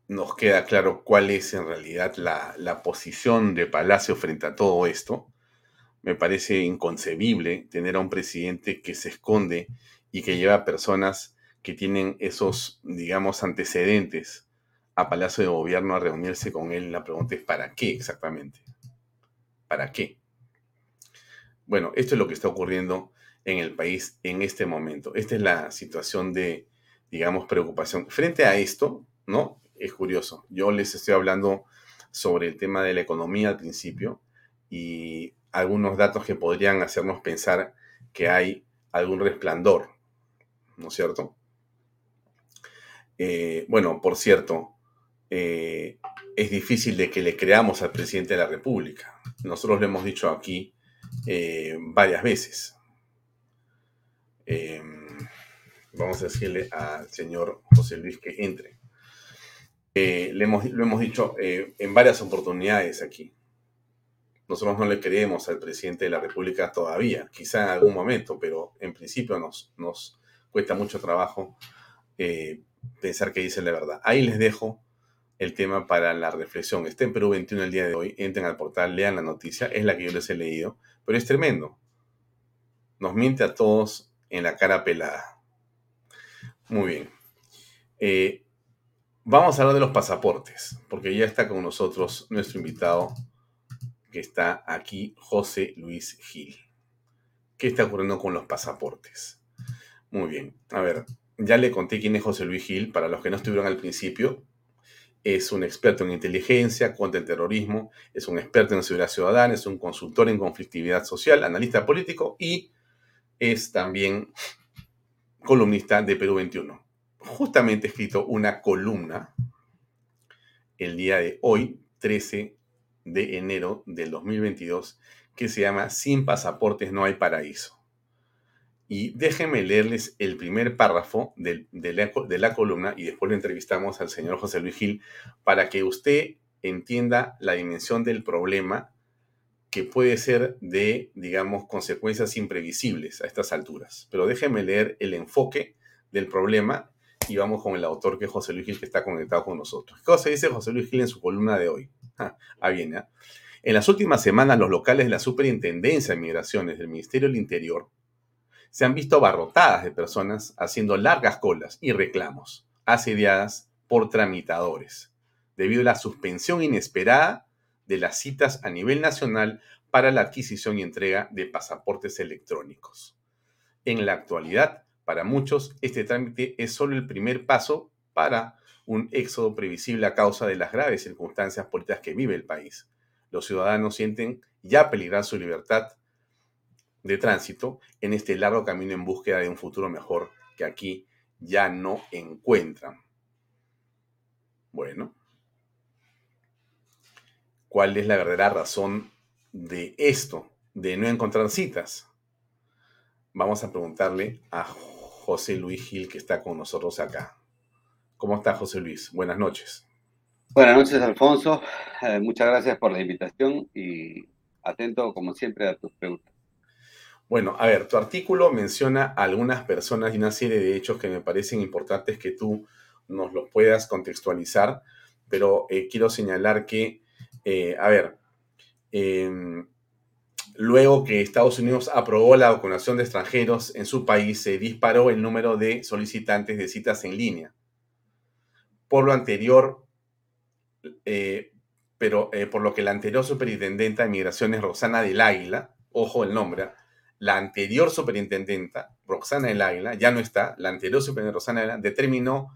nos queda claro cuál es en realidad la, la posición de Palacio frente a todo esto. Me parece inconcebible tener a un presidente que se esconde y que lleva personas que tienen esos, digamos, antecedentes a Palacio de Gobierno a reunirse con él. La pregunta es, ¿para qué exactamente? ¿Para qué? Bueno, esto es lo que está ocurriendo en el país en este momento. Esta es la situación de, digamos, preocupación. Frente a esto, ¿no? Es curioso. Yo les estoy hablando sobre el tema de la economía al principio y algunos datos que podrían hacernos pensar que hay algún resplandor, ¿no es cierto? Eh, bueno, por cierto, eh, es difícil de que le creamos al presidente de la República. Nosotros lo hemos dicho aquí eh, varias veces. Em, vamos a decirle al señor José Luis que entre. Eh, le hemos, lo hemos dicho eh, en varias oportunidades aquí. Nosotros no le creemos al presidente de la República todavía, quizá en algún momento, pero en principio nos, nos cuesta mucho trabajo eh, pensar que dice la verdad. Ahí les dejo el tema para la reflexión. Está en Perú 21 el día de hoy, entren al portal, lean la noticia, es la que yo les he leído, pero es tremendo. Nos miente a todos en la cara pelada. Muy bien. Eh, vamos a hablar de los pasaportes, porque ya está con nosotros nuestro invitado que está aquí, José Luis Gil. ¿Qué está ocurriendo con los pasaportes? Muy bien. A ver, ya le conté quién es José Luis Gil, para los que no estuvieron al principio. Es un experto en inteligencia contra el terrorismo, es un experto en seguridad ciudadana, es un consultor en conflictividad social, analista político y es también columnista de Perú 21. Justamente he escrito una columna el día de hoy, 13 de enero del 2022, que se llama Sin pasaportes no hay paraíso. Y déjenme leerles el primer párrafo de, la, columna y después lo entrevistamos al señor José Luis Gil para que usted entienda la dimensión del problema que puede ser de, digamos, consecuencias imprevisibles a estas alturas. Pero déjenme leer el enfoque del problema y vamos con el autor que es José Luis Gil, que está conectado con nosotros. ¿Qué cosa dice José Luis Gil en su columna de hoy? Ah, ¿eh? En las últimas semanas, los locales de la Superintendencia de Migraciones del Ministerio del Interior se han visto barrotadas de personas haciendo largas colas y reclamos, asediadas por tramitadores, debido a la suspensión inesperada de las citas a nivel nacional para la adquisición y entrega de pasaportes electrónicos. En la actualidad, para muchos, este trámite es solo el primer paso para un éxodo previsible a causa de las graves circunstancias políticas que vive el país. Los ciudadanos sienten ya peligrar su libertad de tránsito en este largo camino en búsqueda de un futuro mejor que aquí ya no encuentran. Bueno, ¿cuál es la verdadera razón de esto, de no encontrar citas? Vamos a preguntarle a José Luis Gil que está con nosotros acá. ¿Cómo está José Luis? Buenas noches. Buenas noches, Alfonso. Eh, muchas gracias por la invitación y atento, como siempre, a tus preguntas. Bueno, a ver, tu artículo menciona a algunas personas y una serie de hechos que me parecen importantes que tú nos los puedas contextualizar, pero eh, quiero señalar que, eh, a ver, em, luego que Estados Unidos aprobó la vacunación de extranjeros en su país, se disparó el número de solicitantes de citas en línea. Por lo anterior, eh, pero por lo que la anterior superintendenta de migraciones, Rosana del Águila, ojo el nombre, la anterior superintendenta, Roxana del Águila, ya no está, la anterior superintendenta Roxana del Águila, determinó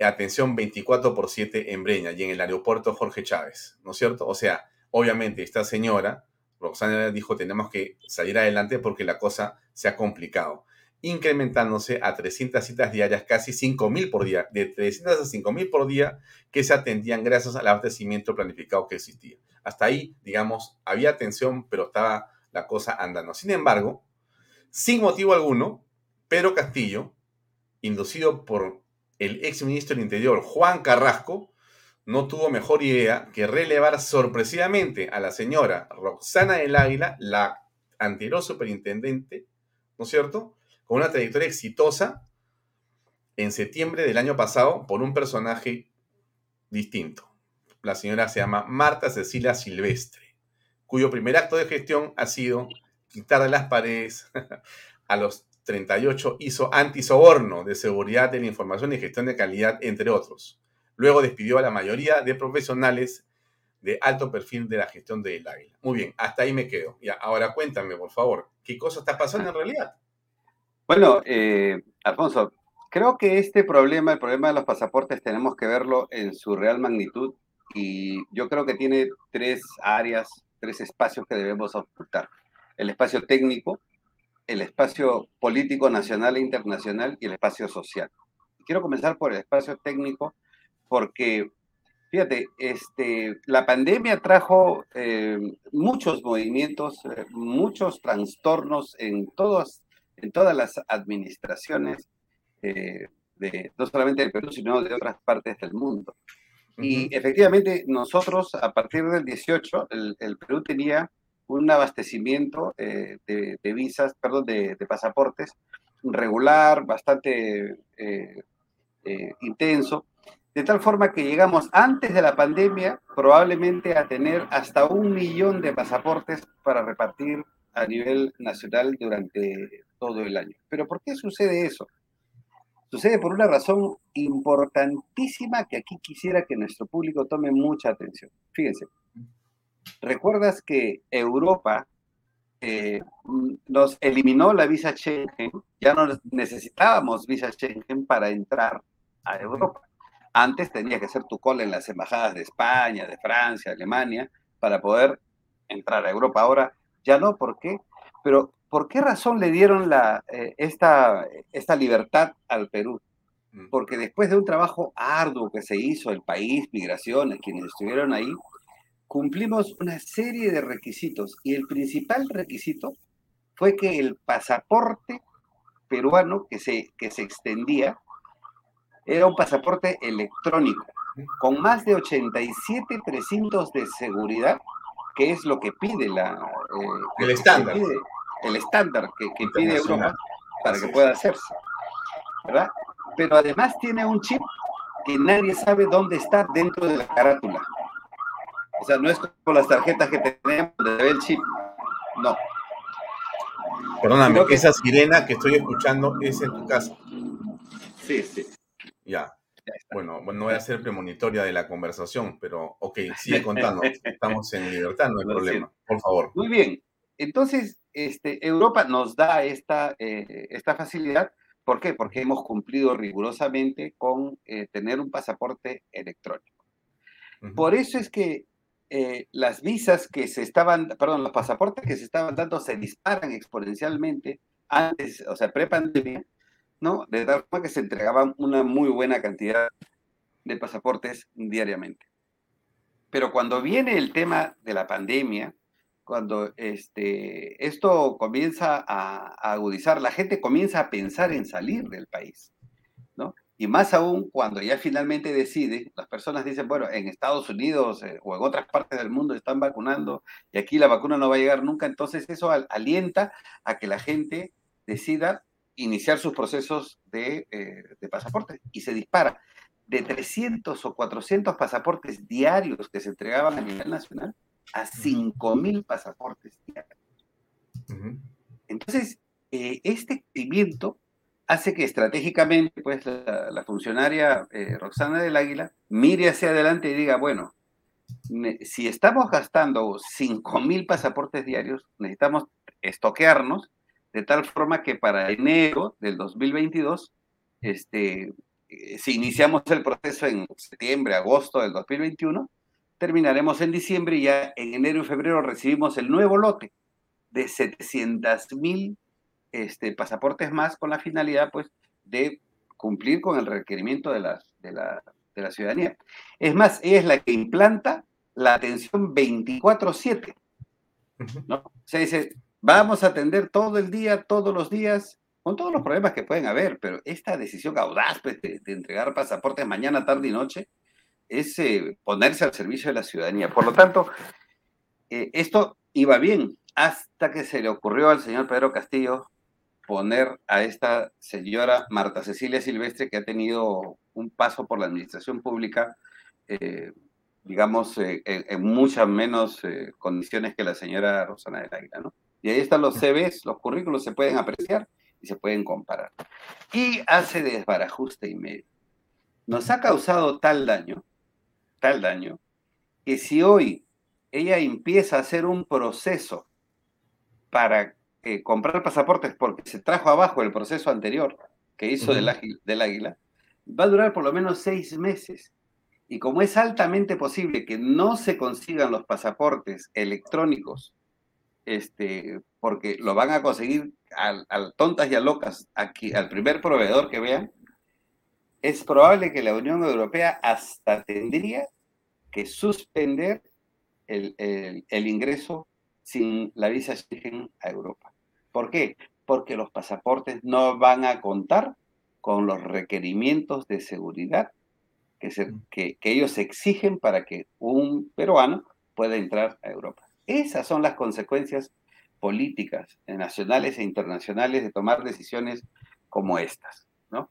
atención 24 por 7 en Breña y en el aeropuerto Jorge Chávez, ¿no es cierto? O sea, obviamente esta señora, Roxana dijo, tenemos que salir adelante porque la cosa se ha complicado, incrementándose a 300 citas diarias, casi 5.000 por día, de 300 a 5.000 por día que se atendían gracias al abastecimiento planificado que existía. Hasta ahí, digamos, había atención, pero estaba la cosa andando. Sin embargo, sin motivo alguno, Pedro Castillo, inducido por el ex ministro del Interior, Juan Carrasco, no tuvo mejor idea que relevar sorpresivamente a la señora Roxana del Águila, la anterior superintendente, ¿no es cierto?, con una trayectoria exitosa en septiembre del año pasado por un personaje distinto. La señora se llama Marta Cecilia Silvestre cuyo primer acto de gestión ha sido quitar las paredes a los 38 hizo antisoborno de seguridad de la información y gestión de calidad, entre otros. Luego despidió a la mayoría de profesionales de alto perfil de la gestión del águila. Muy bien, hasta ahí me quedo. Ahora cuéntame, por favor, ¿qué cosa está pasando en realidad? Bueno, eh, Alfonso, creo que este problema, el problema de los pasaportes, tenemos que verlo en su real magnitud y yo creo que tiene tres áreas tres espacios que debemos ocultar. El espacio técnico, el espacio político nacional e internacional y el espacio social. Quiero comenzar por el espacio técnico porque, fíjate, este, la pandemia trajo eh, muchos movimientos, eh, muchos trastornos en, todos, en todas las administraciones, eh, de, no solamente del Perú, sino de otras partes del mundo. Y efectivamente, nosotros a partir del 18, el, Perú tenía un abastecimiento eh, de, visas, perdón, de, pasaportes regular, bastante eh, eh, intenso, de tal forma que llegamos antes de la pandemia probablemente a tener hasta un millón de pasaportes para repartir a nivel nacional durante todo el año. Pero ¿por qué sucede eso? Sucede por una razón importantísima que aquí quisiera que nuestro público tome mucha atención. Fíjense, ¿recuerdas que Europa eh, nos eliminó la visa Schengen? Ya no necesitábamos visa Schengen para entrar a Europa. Antes tenía que hacer tu cola en las embajadas de España, de Francia, Alemania, para poder entrar a Europa. Ahora ya no, ¿por qué? Pero ¿por qué razón le dieron la, eh, esta, esta libertad al Perú? Mm. Porque después de un trabajo arduo que se hizo, el país, migraciones, quienes estuvieron ahí, cumplimos una serie de requisitos y el principal requisito fue que el pasaporte peruano que se, que se extendía era un pasaporte electrónico con más de 87 precintos de seguridad, que es lo que pide la... Eh, el estándar el estándar que, pide Europa para que pueda hacerse, ¿verdad? Pero además tiene un chip que nadie sabe dónde está dentro de la carátula. O sea, no es como las tarjetas que tenemos donde ve el chip. No. Perdóname, que esa sirena que estoy escuchando es en tu casa. Sí, sí. Ya. Bueno, no voy a ser premonitoria de la conversación, pero ok, sigue contando. Estamos en libertad, no hay problema. Por favor. Muy bien. Entonces, este, Europa nos da esta, eh, esta facilidad. ¿Por qué? Porque hemos cumplido rigurosamente con eh, tener un pasaporte electrónico. Por eso es que eh, las visas que se estaban, perdón, los pasaportes que se estaban dando se disparan exponencialmente antes, o sea, pre-pandemia, ¿no? De tal forma que se entregaban una muy buena cantidad de pasaportes diariamente. Pero cuando viene el tema de la pandemia, cuando este, esto comienza a, agudizar, la gente comienza a pensar en salir del país, ¿no? Y más aún cuando ya finalmente decide, las personas dicen, bueno, en Estados Unidos eh, o en otras partes del mundo están vacunando y aquí la vacuna no va a llegar nunca, entonces eso alienta a que la gente decida iniciar sus procesos de, eh, de pasaporte y se dispara. De 300 o 400 pasaportes diarios que se entregaban a nivel nacional a 5.000 pasaportes diarios. Entonces, eh, este crecimiento hace que estratégicamente pues, la, funcionaria eh, Roxana del Águila mire hacia adelante y diga, bueno, si estamos gastando 5.000 pasaportes diarios, necesitamos estoquearnos de tal forma que para enero del 2022, este, eh, si iniciamos el proceso en septiembre, agosto del 2021, terminaremos en diciembre y ya en enero y febrero recibimos el nuevo lote de 700.000 este, pasaportes más con la finalidad pues, de cumplir con el requerimiento de la, de, la, de la ciudadanía. Es más, ella es la que implanta la atención 24/7. ¿no? O sea, dice, vamos a atender todo el día, todos los días, con todos los problemas que pueden haber, pero esta decisión audaz pues, de, entregar pasaportes mañana, tarde y noche es eh, ponerse al servicio de la ciudadanía. Por lo tanto, eh, esto iba bien hasta que se le ocurrió al señor Pedro Castillo poner a esta señora Marta Cecilia Silvestre, que ha tenido un paso por la administración pública, eh, digamos, en, muchas menos condiciones que la señora Rosana del Águila, ¿no? Y ahí están los CVs, los currículos se pueden apreciar y se pueden comparar. Y hace desbarajuste y medio. Nos ha causado tal daño, tal daño, que si hoy ella empieza a hacer un proceso para eh, comprar pasaportes porque se trajo abajo el proceso anterior que hizo del, águila, va a durar por lo menos seis meses. Y como es altamente posible que no se consigan los pasaportes electrónicos, este, porque lo van a conseguir al, tontas y a locas aquí, al primer proveedor que vean, es probable que la Unión Europea hasta tendría que suspender el, el ingreso sin la visa Schengen a Europa. ¿Por qué? Porque los pasaportes no van a contar con los requerimientos de seguridad que, que, ellos exigen para que un peruano pueda entrar a Europa. Esas son las consecuencias políticas nacionales e internacionales de tomar decisiones como estas, ¿no?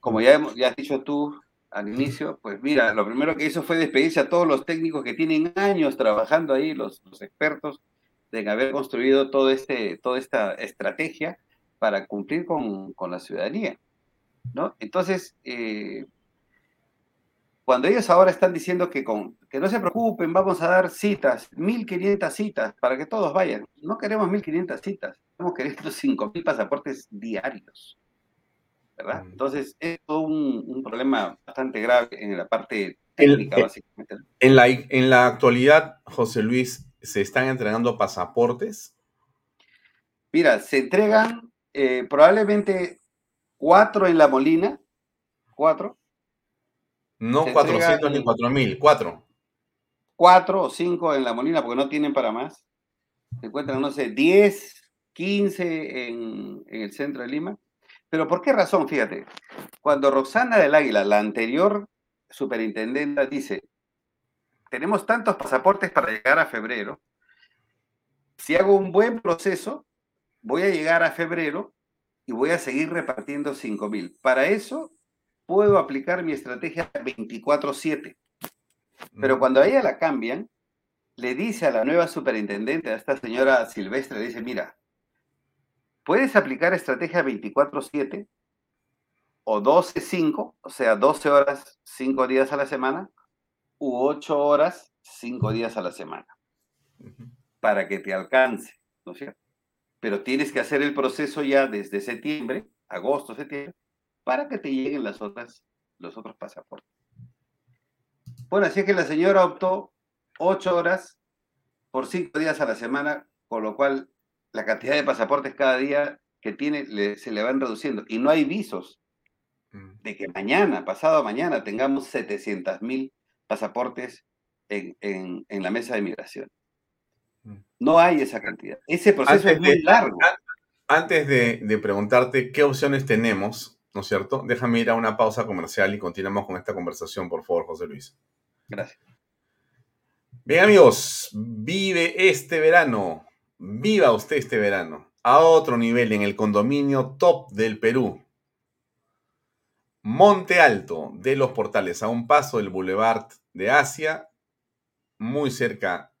Como ya, ya has dicho tú al inicio, pues mira, lo primero que hizo fue despedirse a todos los técnicos que tienen años trabajando ahí, los, los expertos de haber construido todo este, toda esta estrategia para cumplir con, con la ciudadanía. ¿no? Entonces, eh, cuando ellos ahora están diciendo que, con, que no se preocupen, vamos a dar citas, 1.500 citas para que todos vayan. No queremos 1.500 citas, estamos queriendo 5.000 pasaportes diarios. ¿Verdad? Mm. Entonces, es un, un problema bastante grave en la parte técnica, eh, básicamente. En la, en la actualidad, José Luis, se están entregando pasaportes? Mira, se entregan eh, probablemente cuatro en la Molina, cuatro. No 400 ni 4000, cuatro. Cuatro o cinco en la Molina porque no tienen para más. Se encuentran, no sé, 10, 15 en, en el centro de Lima. Pero ¿por qué razón? Fíjate, cuando Roxana del Águila, la anterior superintendenta, dice, tenemos tantos pasaportes para llegar a febrero. Si hago un buen proceso, voy a llegar a febrero y voy a seguir repartiendo 5.000. Para eso, puedo aplicar mi estrategia 24/7. Pero cuando a ella la cambian, le dice a la nueva superintendente, a esta señora Silvestre, le dice, mira, puedes aplicar estrategia 24/7 o 12-5, o sea, 12 horas, 5 días a la semana, u 8 horas, 5 días a la semana, para que te alcance, ¿no es cierto? Pero tienes que hacer el proceso ya desde septiembre, agosto, septiembre, para que te lleguen las otras, los otros pasaportes. Bueno, así es que la señora optó 8 horas por 5 días a la semana, con lo cual la cantidad de pasaportes cada día que tiene se le van reduciendo. Y no hay visos mm. de que mañana, pasado mañana, tengamos 700 mil pasaportes en, la mesa de migración. Mm. No hay esa cantidad. Ese proceso es muy largo. Antes de, de, preguntarte qué opciones tenemos, ¿no es cierto? Déjame ir a una pausa comercial y continuamos con esta conversación, por favor, José Luis. Gracias. Bien, amigos, vive este verano Viva usted este verano a otro nivel en el condominio top del Perú. Monte Alto de los Portales, a un paso del Boulevard de Asia, muy cerca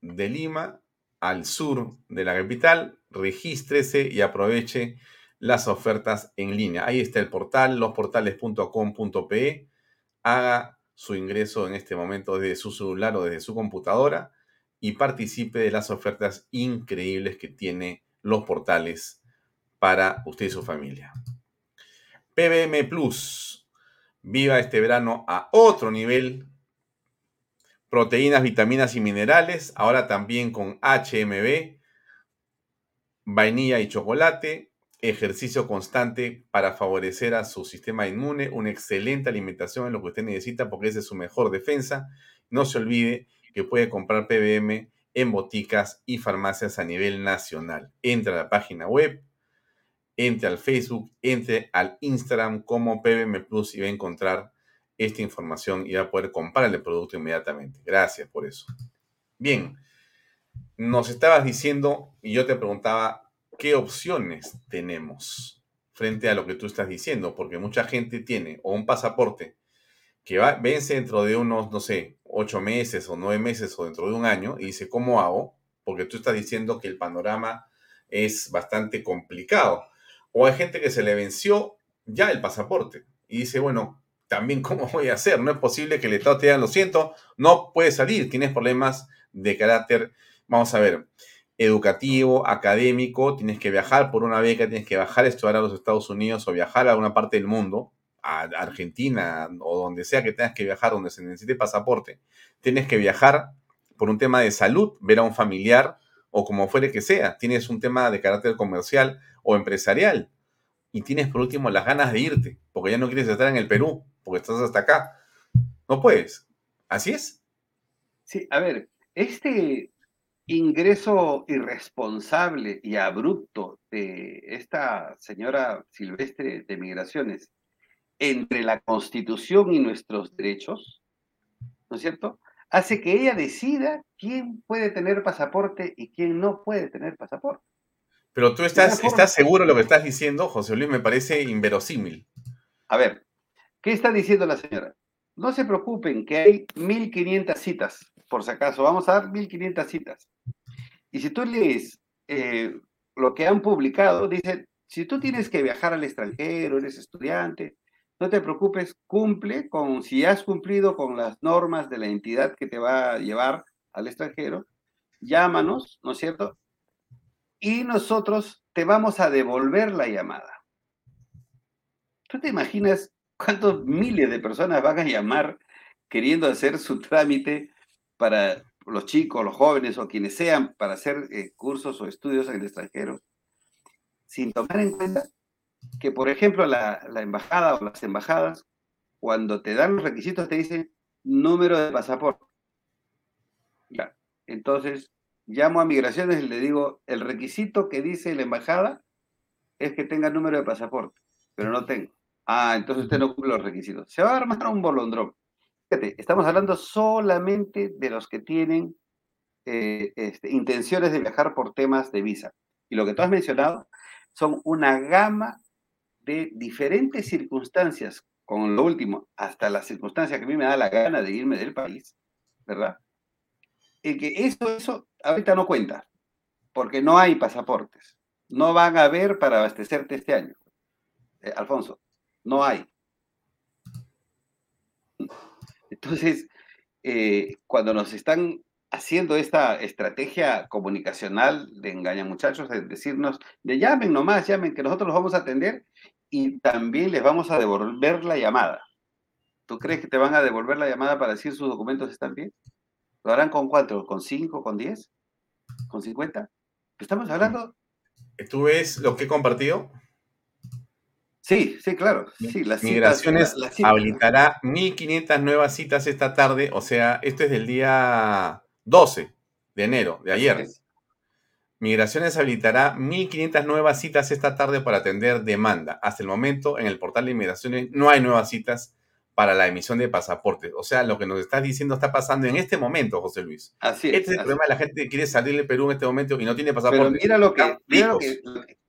de Lima, al sur de la capital. Regístrese y aproveche las ofertas en línea. Ahí está el portal, losportales.com.pe. Haga su ingreso en este momento desde su celular o desde su computadora y participe de las ofertas increíbles que tiene los portales para usted y su familia. PBM Plus. Viva este verano a otro nivel. Proteínas, vitaminas y minerales. Ahora también con HMB. Vainilla y chocolate. Ejercicio constante para favorecer a su sistema inmune. Una excelente alimentación es lo que usted necesita porque esa es su mejor defensa. No se olvide que puede comprar PBM en boticas y farmacias a nivel nacional. Entre a la página web, entre al Facebook, entre al Instagram como PBM Plus y va a encontrar esta información y va a poder comprar el producto inmediatamente. Gracias por eso. Bien, nos estabas diciendo y yo te preguntaba qué opciones tenemos frente a lo que tú estás diciendo, porque mucha gente tiene o un pasaporte que va, vence dentro de unos, no sé, ocho meses o nueve meses o dentro de un año y dice, ¿cómo hago? Porque tú estás diciendo que el panorama es bastante complicado. O hay gente que se le venció ya el pasaporte y dice, bueno, también cómo voy a hacer. No es posible que el Estado te diga, lo siento, no puedes salir, tienes problemas de carácter, vamos a ver, educativo, académico, tienes que viajar por una beca, tienes que bajar a estudiar a los Estados Unidos o viajar a una parte del mundo Argentina o donde sea que tengas que viajar, donde se necesite pasaporte, tienes que viajar por un tema de salud, ver a un familiar o como fuere que sea, tienes un tema de carácter comercial o empresarial y tienes por último las ganas de irte, porque ya no quieres estar en el Perú, porque estás hasta acá. No puedes. Así es. Sí, a ver, este ingreso irresponsable y abrupto de esta señora Silvestre de Migraciones entre la Constitución y nuestros derechos, ¿no es cierto? Hace que ella decida quién puede tener pasaporte y quién no puede tener pasaporte. Pero tú estás, estás seguro de lo que estás diciendo, José Luis, me parece inverosímil. A ver, ¿qué está diciendo la señora? No se preocupen, que hay 1500 citas, por si acaso, vamos a dar 1500 citas. Y si tú lees eh, lo que han publicado, dice, si tú tienes que viajar al extranjero, eres estudiante, no te preocupes, cumple con, si has cumplido con las normas de la entidad que te va a llevar al extranjero, llámanos, ¿no es cierto? Y nosotros te vamos a devolver la llamada. ¿Tú te imaginas cuántos miles de personas van a llamar queriendo hacer su trámite para los chicos, los jóvenes o quienes sean para hacer eh, cursos o estudios en el extranjero, sin tomar en cuenta que, por ejemplo, la, embajada o las embajadas, cuando te dan los requisitos, te dicen número de pasaporte. Ya. Entonces, llamo a migraciones y le digo, el requisito que dice la embajada es que tenga número de pasaporte, pero no tengo. Ah, entonces usted no cumple los requisitos. Se va a armar un bolondrón. Fíjate, estamos hablando solamente de los que tienen eh, este, intenciones de viajar por temas de visa. Y lo que tú has mencionado son una gama de diferentes circunstancias, con lo último, hasta la circunstancia que a mí me da la gana de irme del país, ¿verdad? Y que eso, eso ahorita no cuenta, porque no hay pasaportes. No van a haber para abastecerte este año. Eh, Alfonso, no hay. Entonces, eh, cuando nos están haciendo esta estrategia comunicacional de engañar muchachos, de decirnos, de llamen nomás, llamen, que nosotros los vamos a atender y también les vamos a devolver la llamada. ¿Tú crees que te van a devolver la llamada para decir sus documentos están bien? ¿Lo harán con cuánto? ¿Con cinco? ¿Con diez? ¿Con cincuenta? Estamos hablando... ¿Tú ves lo que he compartido? Sí, sí, claro. Sí, las Migraciones habilitará 1.500 nuevas citas esta tarde, o sea, esto es del día 12 de enero, de ayer. Migraciones habilitará 1.500 nuevas citas esta tarde para atender demanda. Hasta el momento, en el portal de Migraciones no hay nuevas citas para la emisión de pasaportes. O sea, lo que nos estás diciendo está pasando en este momento, José Luis. Así es. Este es el problema de la gente que quiere salir del Perú en este momento y no tiene pasaporte. Pero mira lo que, mira lo que,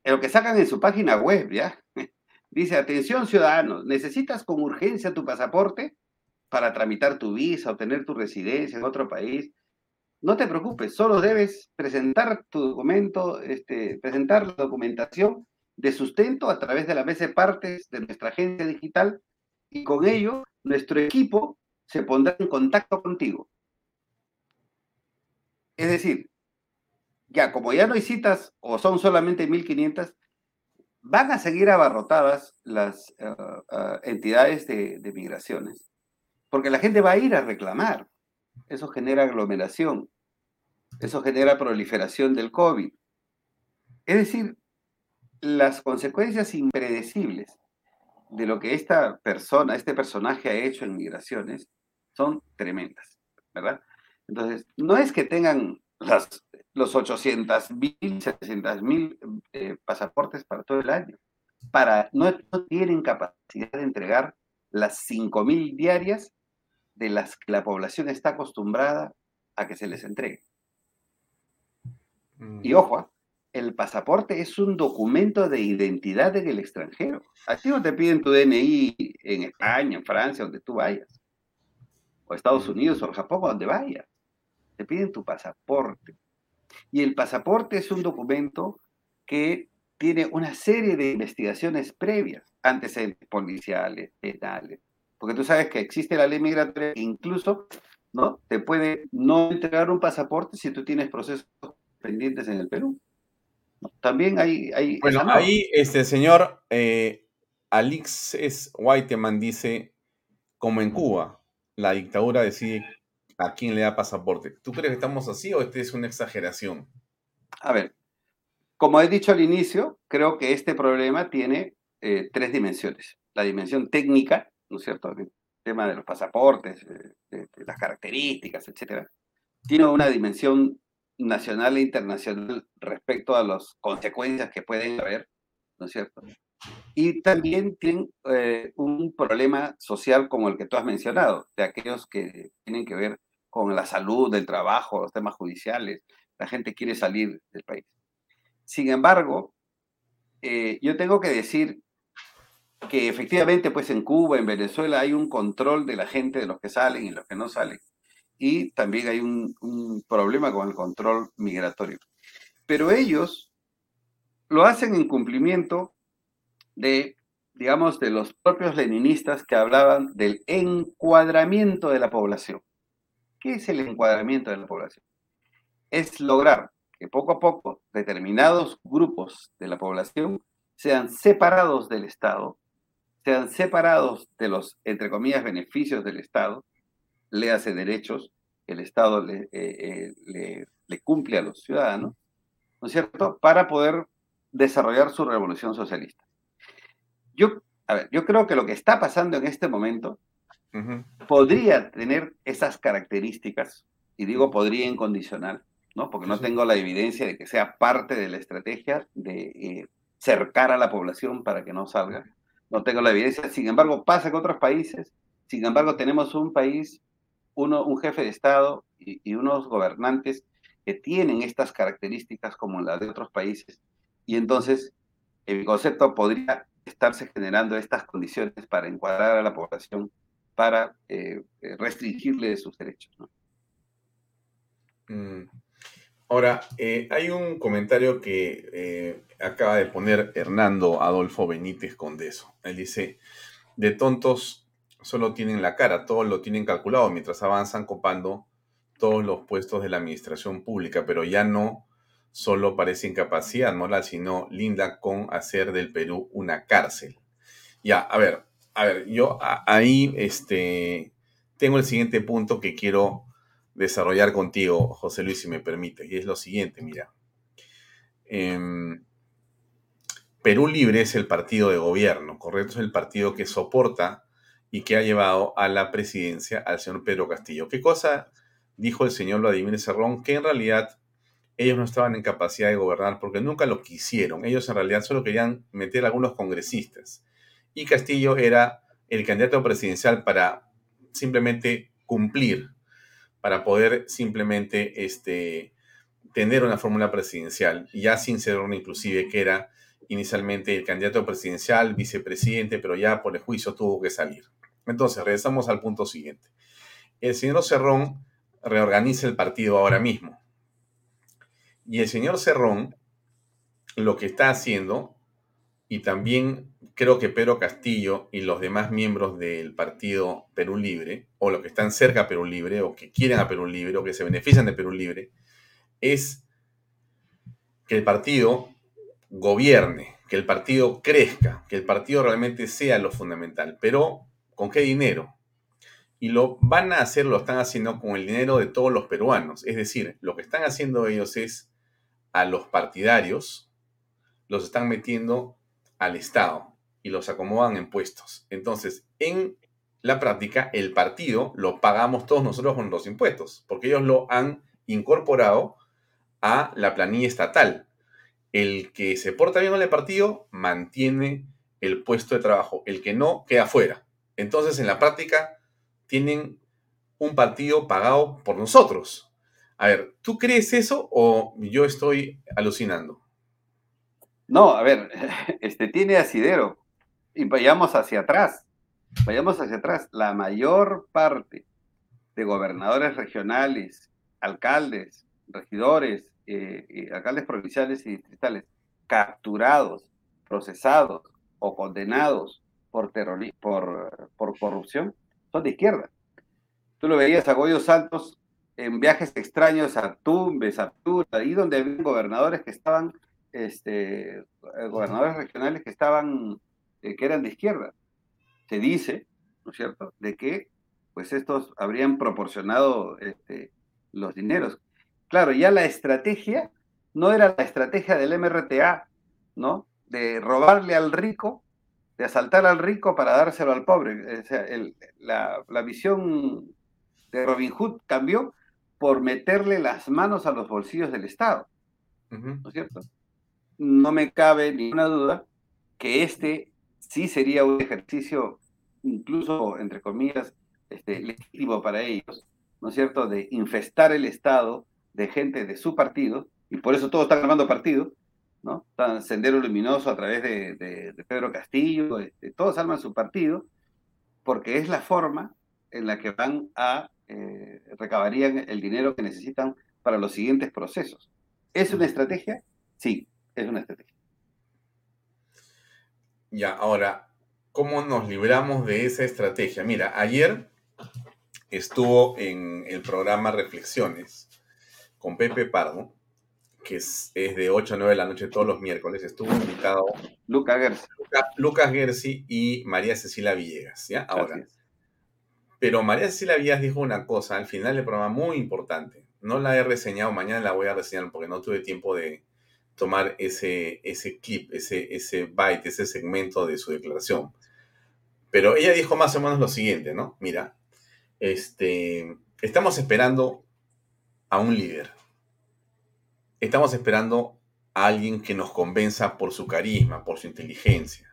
lo que sacan en su página web, ¿ya? Dice, atención ciudadanos, ¿necesitas con urgencia tu pasaporte para tramitar tu visa, obtener tu residencia en otro país? No te preocupes, solo debes presentar tu documento, este, presentar la documentación de sustento a través de la mesa de partes de nuestra agencia digital y con ello nuestro equipo se pondrá en contacto contigo. Es decir, ya como ya no hay citas o son solamente 1500, van a seguir abarrotadas las eh, eh, entidades de, migraciones, porque la gente va a ir a reclamar. Eso genera aglomeración, eso genera proliferación del COVID. Es decir, las consecuencias impredecibles de lo que esta persona, este personaje ha hecho en migraciones, son tremendas, ¿verdad? Entonces, no es que tengan las los 800 mil, 700 mil eh, pasaportes para todo el año. Para, no, tienen capacidad de entregar las 5 mil diarias de las que la población está acostumbrada a que se les entregue. Y ojo, ¿ah? el pasaporte es un documento de identidad en el extranjero. A ti no te piden tu DNI en España, en Francia, donde tú vayas. O Estados Unidos o Japón, donde vayas. Te piden tu pasaporte. Y el pasaporte es un documento que tiene una serie de investigaciones previas, antecedentes policiales, penales, porque tú sabes que existe la ley migratoria que incluso ¿no? te puede no entregar un pasaporte si tú tienes procesos pendientes en el Perú. También hay... hay bueno, ahí este señor eh, Alexis Whiteman dice, como en Cuba, la dictadura decide a quién le da pasaporte. ¿Tú crees que estamos así o esta es una exageración? A ver, como he dicho al inicio, creo que este problema tiene eh, tres dimensiones. La dimensión técnica, ¿no es cierto? El tema de los pasaportes, eh, las características, etcétera. Tiene una dimensión nacional e internacional respecto a las consecuencias que pueden haber, ¿no es cierto? Y también tiene eh, un problema social como el que tú has mencionado, de aquellos que tienen que ver con la salud, el trabajo, los temas judiciales. La gente quiere salir del país. Sin embargo, eh, yo tengo que decir que efectivamente, pues en Cuba, en Venezuela, hay un control de la gente, de los que salen y los que no salen. Y también hay un, un problema con el control migratorio. Pero ellos lo hacen en cumplimiento de, digamos, de los propios leninistas que hablaban del encuadramiento de la población. ¿Qué es el encuadramiento de la población? Es lograr que poco a poco determinados grupos de la población sean separados del Estado, sean separados de los, entre comillas, beneficios del Estado, le hace derechos el Estado le, eh, eh, le, cumple a los ciudadanos, ¿no es cierto?, para poder desarrollar su revolución socialista. Yo, a ver, yo creo que lo que está pasando en este momento podría tener esas características, y digo podría incondicional, ¿no? Porque no tengo la evidencia de que sea parte de la estrategia de eh, cercar a la población para que no salga. No tengo la evidencia. Sin embargo, pasa con otros países. Sin embargo, tenemos un país, uno, un jefe de Estado y, unos gobernantes que tienen estas características como las de otros países. Y entonces, el concepto podría estarse generando estas condiciones para encuadrar a la población para eh, eh, restringirle sus derechos. Mm. Ahora, eh, hay un comentario que eh, acaba de poner Hernando Adolfo Benítez Condeso. Él dice, de tontos solo tienen la cara, todos lo tienen calculado mientras avanzan copando todos los puestos de la administración pública, pero ya no solo parece incapacidad moral, sino linda con hacer del Perú una cárcel. Ya, a ver, a ver, yo ahí este, tengo el siguiente punto que quiero desarrollar contigo, José Luis, si me permite, y es lo siguiente, mira. Em, Perú Libre es el partido de gobierno, ¿correcto? Es el partido que soporta y que ha llevado a la presidencia al señor Pedro Castillo. ¿Qué cosa dijo el señor Vladimir Cerrón? Que en realidad ellos no estaban en capacidad de gobernar porque nunca lo quisieron. Ellos en realidad solo querían meter a algunos congresistas. Y Castillo era el candidato presidencial para simplemente cumplir, para poder simplemente este, tener una fórmula presidencial, ya sin ser inclusive, que era inicialmente el candidato presidencial, vicepresidente, pero ya por el juicio tuvo que salir. Entonces, regresamos al punto siguiente. El señor Cerrón reorganiza el partido ahora mismo. Y el señor Cerrón lo que está haciendo, y también creo que Pedro Castillo y los demás miembros del partido Perú Libre, o los que están cerca a Perú Libre, o que quieren a Perú Libre, o que se benefician de Perú Libre, es que el partido gobierne, que el partido crezca, que el partido realmente sea lo fundamental. Pero, ¿con qué dinero? Y lo van a hacer, lo están haciendo con el dinero de todos los peruanos. Es decir, lo que están haciendo ellos es a los partidarios, los están metiendo al Estado y los acomodan en puestos. Entonces, en la práctica, el partido lo pagamos todos nosotros con los impuestos, porque ellos lo han incorporado a la planilla estatal el que se porta bien en el partido mantiene el puesto de trabajo, el que no queda fuera. Entonces, en la práctica, tienen un partido pagado por nosotros. A ver, ¿tú crees eso o yo estoy alucinando? No, a ver, este tiene asidero. Y vayamos hacia atrás. Vayamos hacia atrás. La mayor parte de gobernadores regionales, alcaldes, regidores, eh, eh, alcaldes provinciales y distritales capturados, procesados o condenados por, por, por corrupción son de izquierda. Tú lo veías a Goyo Santos en viajes extraños a Tumbes, a Piura, ahí donde había gobernadores que estaban, este, eh, gobernadores regionales que estaban, que eran de izquierda. Se dice, ¿no es cierto?, de que pues estos habrían proporcionado este, los dineros. Claro, ya la estrategia no era la estrategia del MRTA, ¿no? De robarle al rico, de asaltar al rico para dárselo al pobre. O sea, la, visión de Robin Hood cambió por meterle las manos a los bolsillos del Estado. ¿No es cierto? No me cabe ninguna duda que este sí sería un ejercicio, incluso, entre comillas, este, legítimo para ellos, ¿no es cierto?, de infestar el Estado de gente de su partido, y por eso todos están armando partido, ¿no? Están Sendero Luminoso a través de, Pedro Castillo, este, todos arman su partido, porque es la forma en la que van a eh, recabarían el dinero que necesitan para los siguientes procesos. ¿Es una estrategia? Sí, es una estrategia. Ya, ahora, ¿cómo nos libramos de esa estrategia? Mira, ayer estuvo en el programa Reflexiones con Pepe Pardo, que es, de 8 a 9 de la noche todos los miércoles. Estuvo invitado Lucas Gersi. Lucas Gersi y María Cecilia Villegas, ¿ya? Ahora. Pero María Cecilia Villegas dijo una cosa al final del programa muy importante. No la he reseñado, mañana la voy a reseñar porque no tuve tiempo de tomar ese, ese clip, ese, ese byte, ese segmento de su declaración. Pero ella dijo más o menos lo siguiente, ¿no? Mira, este, estamos esperando a un líder. Estamos esperando a alguien que nos convenza por su carisma, por su inteligencia,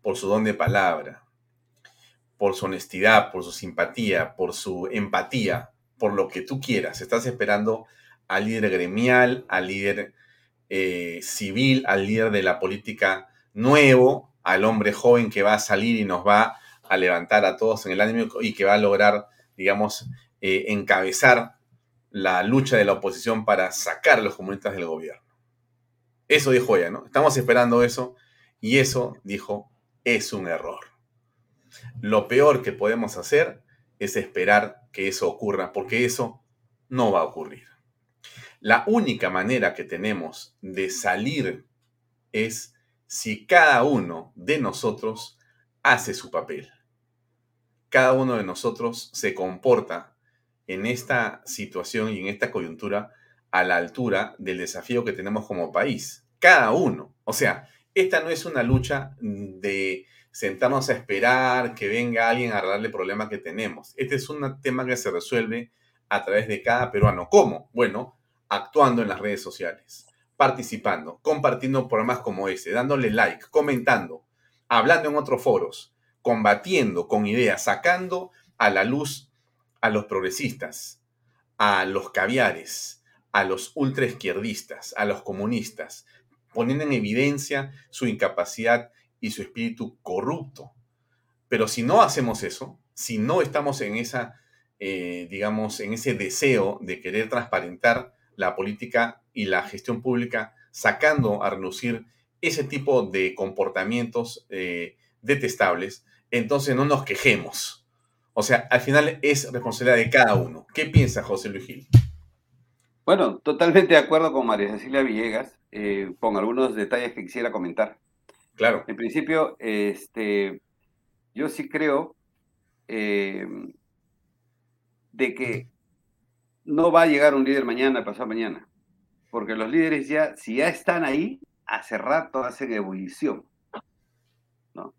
por su don de palabra, por su honestidad, por su simpatía, por su empatía, por lo que tú quieras. Estás esperando al líder gremial, al líder eh, civil, al líder de la política nuevo, al hombre joven que va a salir y nos va a levantar a todos en el ánimo y que va a lograr, digamos, eh, encabezar la lucha de la oposición para sacar a los comunistas del gobierno. Eso dijo ella, ¿no? Estamos esperando eso y eso, dijo, es un error. Lo peor que podemos hacer es esperar que eso ocurra, porque eso no va a ocurrir. La única manera que tenemos de salir es si cada uno de nosotros hace su papel. Cada uno de nosotros se comporta en esta situación y en esta coyuntura a la altura del desafío que tenemos como país. Cada uno. O sea, esta no es una lucha de sentarnos a esperar que venga alguien a arreglar el problema que tenemos. Este es un tema que se resuelve a través de cada peruano. ¿Cómo? Bueno, actuando en las redes sociales, participando, compartiendo programas como este, dándole like, comentando, hablando en otros foros, combatiendo con ideas, sacando a la luz a los progresistas, a los caviares, a los ultraizquierdistas, a los comunistas, poniendo en evidencia su incapacidad y su espíritu corrupto. Pero si no hacemos eso, si no estamos en esa, eh, digamos, en ese deseo de querer transparentar la política y la gestión pública, sacando a relucir ese tipo de comportamientos eh, detestables, entonces no nos quejemos. O sea, al final es responsabilidad de cada uno. ¿Qué piensa José Luis Gil? Bueno, totalmente de acuerdo con María Cecilia Villegas, eh, con algunos detalles que quisiera comentar. Claro. En principio, este, yo sí creo eh, de que no va a llegar un líder mañana, pasado mañana, porque los líderes ya, si ya están ahí, hace rato hacen ebullición. ¿no?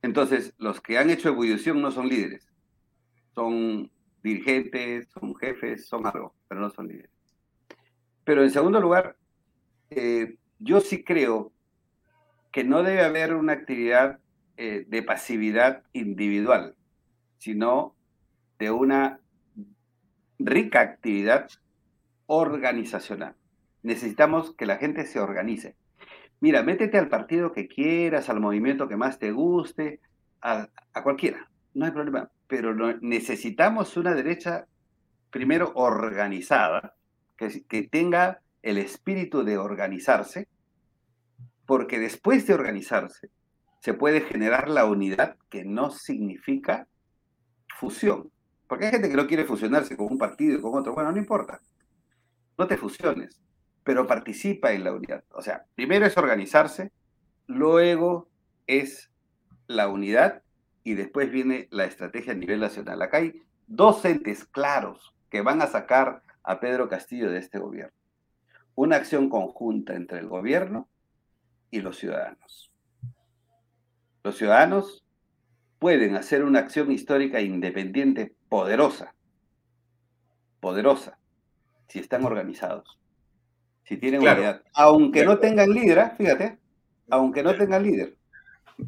Entonces, los que han hecho ebullición no son líderes, son dirigentes, son jefes, son algo, pero no son líderes. Pero en segundo lugar, eh, yo sí creo que no debe haber una actividad eh, de pasividad individual, sino de una rica actividad organizacional. Necesitamos que la gente se organice. Mira, métete al partido que quieras, al movimiento que más te guste, a, cualquiera, no hay problema. Pero necesitamos una derecha, primero, organizada, que, tenga el espíritu de organizarse, porque después de organizarse se puede generar la unidad que no significa fusión. Porque hay gente que no quiere fusionarse con un partido y con otro. Bueno, no importa. No te fusiones, pero participa en la unidad. O sea, primero es organizarse, luego es la unidad y después viene la estrategia a nivel nacional. Acá hay dos entes claros que van a sacar a Pedro Castillo de este gobierno. Una acción conjunta entre el gobierno y los ciudadanos. Los ciudadanos pueden hacer una acción histórica independiente poderosa, poderosa, si están organizados, si tienen unidad, aunque no tengan líder, fíjate, aunque no tengan líder.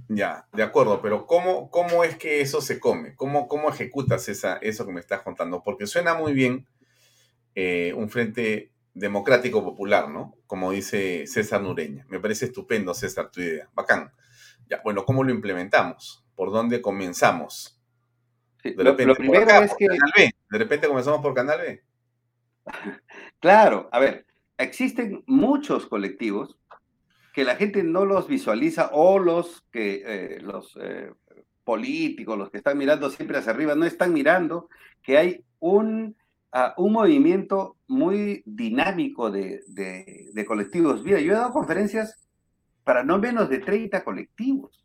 Ya, de acuerdo, pero ¿cómo, cómo es que eso se come? ¿Cómo, cómo ejecutas esa, eso que me estás contando? Porque suena muy bien eh, un frente democrático popular, ¿no? Como dice César Nureña. Me parece estupendo, César, tu idea. Bacán. Ya, bueno, ¿cómo lo implementamos? ¿Por dónde comenzamos? De repente, lo, primero es que... Canal B. De repente comenzamos por Canal B. Claro, a ver, existen muchos colectivos que la gente no los visualiza o los que eh, los eh, políticos, los que están mirando siempre hacia arriba, no están mirando que hay un un movimiento muy dinámico de, de, colectivos. Mira, yo he dado conferencias para no menos de 30 colectivos,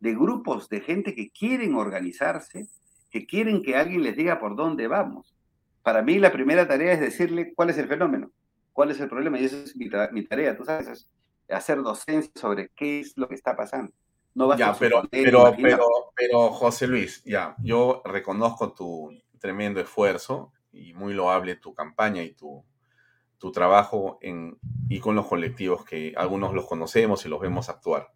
de grupos de gente que quieren organizarse, que quieren que alguien les diga por dónde vamos. Para mí la primera tarea es decirle cuál es el fenómeno, cuál es el problema, y esa es mi, tarea, tú sabes, hacer docencia sobre qué es lo que está pasando. No ya, pero, pero, pero, pero, José Luis, ya, yo reconozco tu tremendo esfuerzo, y muy loable tu campaña y tu, tu trabajo en, y con los colectivos que algunos los conocemos y los vemos actuar.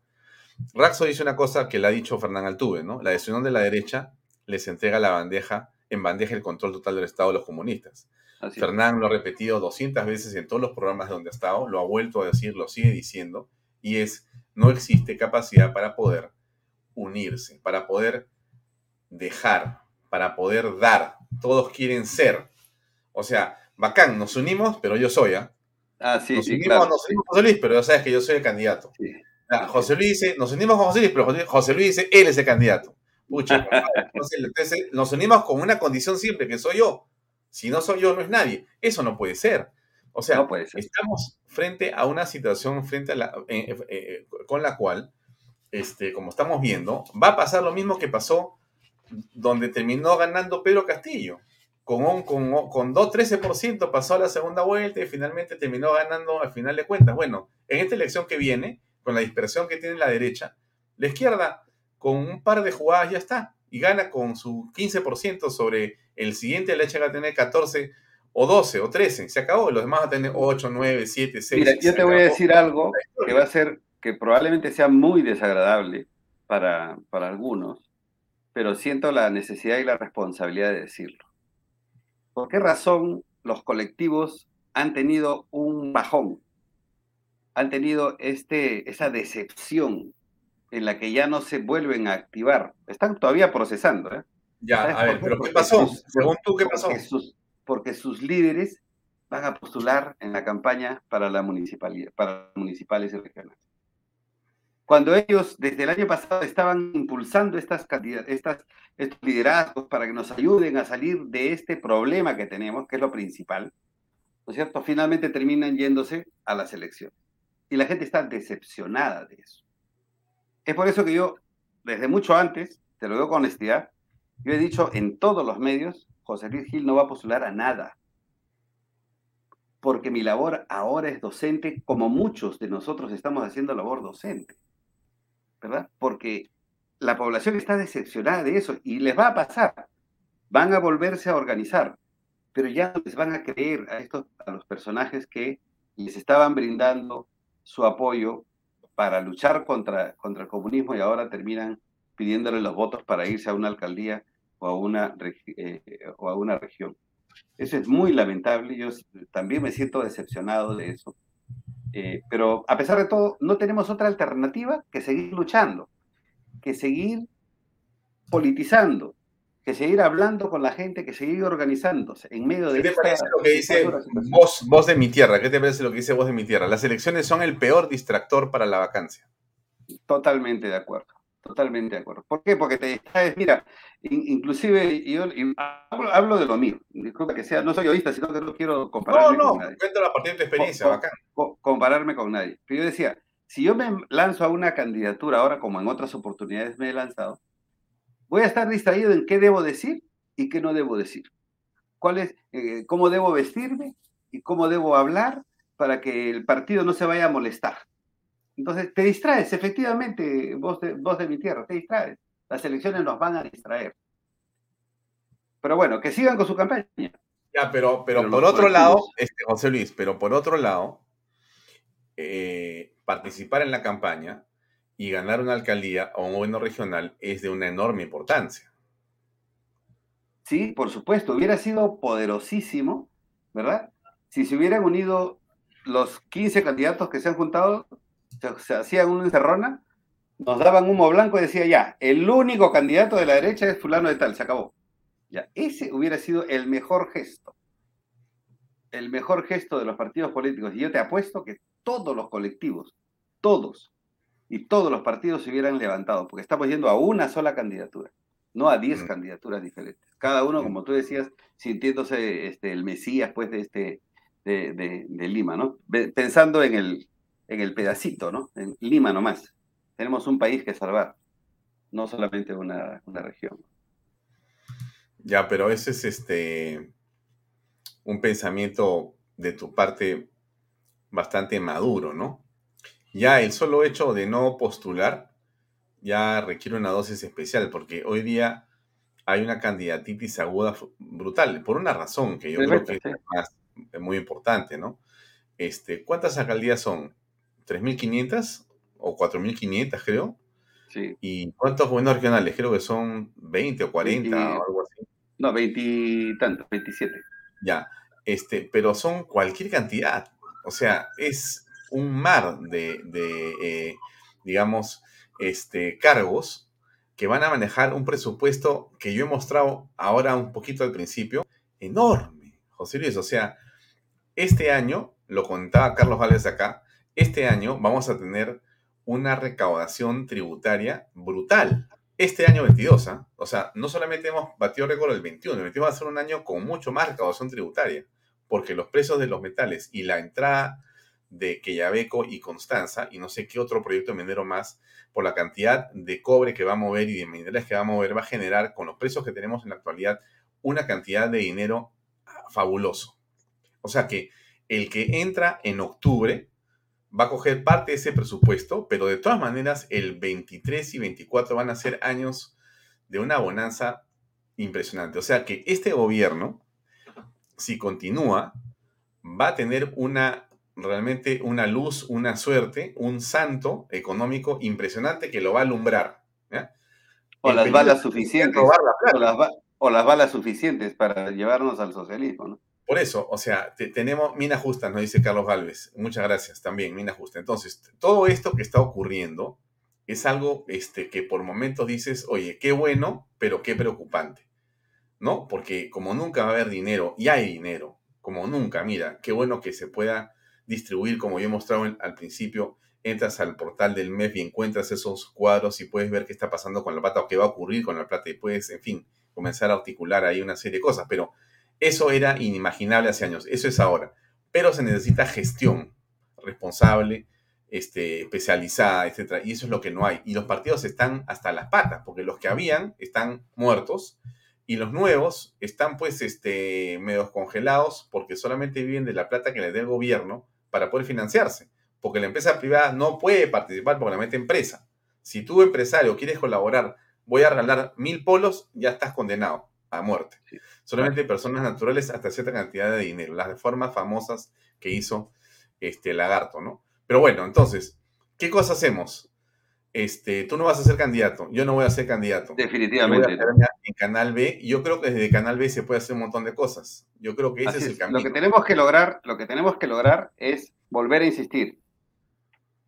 Raxo dice una cosa que le ha dicho Fernán Altuve, ¿no? La decisión de la derecha les entrega la bandeja, en bandeja el control total del Estado de los comunistas. Fernán lo ha repetido 200 veces en todos los programas donde ha estado, lo ha vuelto a decir, lo sigue diciendo, y es, no existe capacidad para poder unirse, para poder dejar, para poder dar. Todos quieren ser. O sea, bacán, nos unimos, pero yo soy, ¿ah? Ah, sí, nos sí, unimos, claro. nos unimos José Luis, pero ya sabes que yo soy el candidato. Sí. José Luis dice, nos unimos con José Luis, pero José Luis dice, él es el candidato. Pucha, compadre, entonces, entonces, nos unimos con una condición simple, que soy yo. Si no soy yo, no es nadie. Eso no puede ser. O sea, No puede ser. estamos frente a una situación frente a la, eh, eh, eh, con la cual, este, como estamos viendo, va a pasar lo mismo que pasó donde terminó ganando Pedro Castillo. Con, un, con, con 2-13% pasó a la segunda vuelta y finalmente terminó ganando al final de cuentas. Bueno, en esta elección que viene, con la dispersión que tiene la derecha, la izquierda, con un par de jugadas ya está. Y gana con su 15% sobre el siguiente, la derecha va a tener 14 o 12 o 13. Se acabó. Los demás van a tener 8, 9, 7, 6. Mira, yo te voy a decir algo que va a ser, que probablemente sea muy desagradable para, para algunos, pero siento la necesidad y la responsabilidad de decirlo. ¿Por qué razón los colectivos han tenido un bajón? Han tenido este, esa decepción en la que ya no se vuelven a activar. Están todavía procesando, ¿eh? Ya, ¿Sabes a ver, qué? pero ¿qué Porque pasó? sus- Según tú, ¿qué pasó? Porque sus, porque sus líderes van a postular en la campaña para la municipalidad, para municipales y regionales. Cuando ellos desde el año pasado estaban impulsando estas, estos liderazgos para que nos ayuden a salir de este problema que tenemos, que es lo principal, ¿no es cierto? Finalmente terminan yéndose a las elecciones. Y la gente está decepcionada de eso. Es por eso que yo, desde mucho antes, te lo digo con honestidad, yo he dicho en todos los medios, José Luis Gil no va a postular a nada. Porque mi labor ahora es docente, como muchos de nosotros estamos haciendo labor docente. ¿Verdad? Porque la población está decepcionada de eso y les va a pasar. Van a volverse a organizar, pero ya no les van a creer a estos, a los personajes que les estaban brindando su apoyo para luchar contra, contra el comunismo y ahora terminan pidiéndole los votos para irse a una alcaldía o a una, eh, o a una región. Eso es muy lamentable, yo también me siento decepcionado de eso. Eh, pero a pesar de todo, no tenemos otra alternativa que seguir luchando, que seguir politizando, que seguir hablando con la gente, que seguir organizándose en medio de ¿Qué te esta- parece lo que dice voz, voz de mi tierra? ¿Qué te parece lo que dice voz de mi tierra? Las elecciones son el peor distractor para la vacancia. Totalmente de acuerdo, totalmente de acuerdo. ¿Por qué? Porque te distraes, mira, in- inclusive yo hablo, hablo de lo mío, disculpa que sea, no soy egoísta, sino que no quiero No, compararme no, con nadie. cuéntalo a partir de tu experiencia, bacán. co- compararme con nadie. Pero yo decía, si yo me lanzo a una candidatura ahora, como en otras oportunidades me he lanzado, voy a estar distraído en qué debo decir y qué no debo decir. ¿Cuál es, eh, cómo debo vestirme y cómo debo hablar para que el partido no se vaya a molestar. Entonces, te distraes, efectivamente, vos de, vos de mi tierra, te distraes. Las elecciones nos van a distraer. Pero bueno, que sigan con su campaña. Ya, pero, pero, Pero por otro lado, este, José Luis, pero por otro lado, eh, participar en la campaña y ganar una alcaldía o un gobierno regional es de una enorme importancia. Sí, por supuesto, hubiera sido poderosísimo, ¿verdad? Si se hubieran unido los 15 candidatos que se han juntado, se, hacían una encerrona, nos daban humo blanco y decía ya, el único candidato de la derecha es fulano de tal, se acabó. Ya, ese hubiera sido el mejor gesto. El mejor gesto de los partidos políticos. Y yo te apuesto que todos los colectivos, todos, y todos los partidos se hubieran levantado, porque estamos yendo a una sola candidatura, no a 10 Mm. candidaturas diferentes. Cada uno, Mm. como tú decías, sintiéndose este, el Mesías pues, de, este, de, de- de Lima, ¿no? Pensando en el, en el pedacito, ¿no? En Lima nomás. Tenemos un país que salvar, no solamente una, una región. Ya, pero ese es este un pensamiento de tu parte bastante maduro, ¿no? Ya el solo hecho de no postular ya requiere una dosis especial, porque hoy día hay una candidatitis aguda brutal, por una razón que yo creo que es más- es muy importante, ¿no? Este, ¿cuántas alcaldías son? ¿3.500 o 4.500 creo? Sí. ¿Y cuántos gobiernos regionales? Creo que son 20 o 40 Veinte- o algo así. No, veintitantos, veintisiete. Ya, este, pero son cualquier cantidad. O sea, es un mar de, eh, digamos, este, cargos que van a manejar un presupuesto que yo he mostrado ahora un poquito al principio, enorme, José Luis. O sea, este año, lo contaba Carlos Valdés acá, este año vamos a tener una recaudación tributaria brutal. Este año 22, ¿ah? o sea, no solamente hemos batido récord el 21, el 21 va a ser un año con mucho más recaudación tributaria, porque los precios de los metales y la entrada de Quellaveco y Constanza, y no sé qué otro proyecto minero más, por la cantidad de cobre que va a mover y de minerales que va a mover, va a generar, con los precios que tenemos en la actualidad, una cantidad de dinero fabuloso. O sea que el que entra en octubre va a coger parte de ese presupuesto, pero de todas maneras el 23 y 24 van a ser años de una bonanza impresionante. O sea que este gobierno, si continúa, va a tener una realmente una luz, una suerte, un santo económico impresionante que lo va a alumbrar. O las balas suficientes. O las, balas suficientes para llevarnos al socialismo, ¿no? Por eso, o sea, tenemos mina justa, nos dice Carlos Galvez. Muchas gracias también, mina justa. Entonces, todo esto que está ocurriendo es algo este, que por momentos dices, oye, qué bueno, pero qué preocupante. ¿No? Porque como nunca va a haber dinero, y hay dinero, como nunca, mira, qué bueno que se pueda distribuir, como yo he mostrado al principio, entras al portal del MEF y encuentras esos cuadros y puedes ver qué está pasando con la plata o qué va a ocurrir con la plata y puedes, en fin, comenzar a articular ahí una serie de cosas. Pero eso era inimaginable hace años, eso es ahora. Pero se necesita gestión responsable, este, especializada, etc. Y eso es lo que no hay. Y los partidos están hasta las patas, porque los que habían están muertos y los nuevos están pues este, medio congelados porque solamente viven de la plata que les dé el gobierno para poder financiarse. Porque la empresa privada no puede participar porque la mete empresa. Si tú, empresario, quieres colaborar, voy a regalar mil polos, ya estás condenado a muerte. Solamente personas naturales hasta cierta cantidad de dinero. Las reformas famosas que hizo este Lagarto, ¿no? Pero bueno, entonces, ¿qué cosa hacemos? Este, tú no vas a ser candidato, yo no voy a ser candidato. Definitivamente. en Canal B, yo creo que desde Canal B se puede hacer un montón de cosas. Yo creo que ese es el camino. Lo que tenemos que lograr, lo que tenemos que lograr es volver a insistir.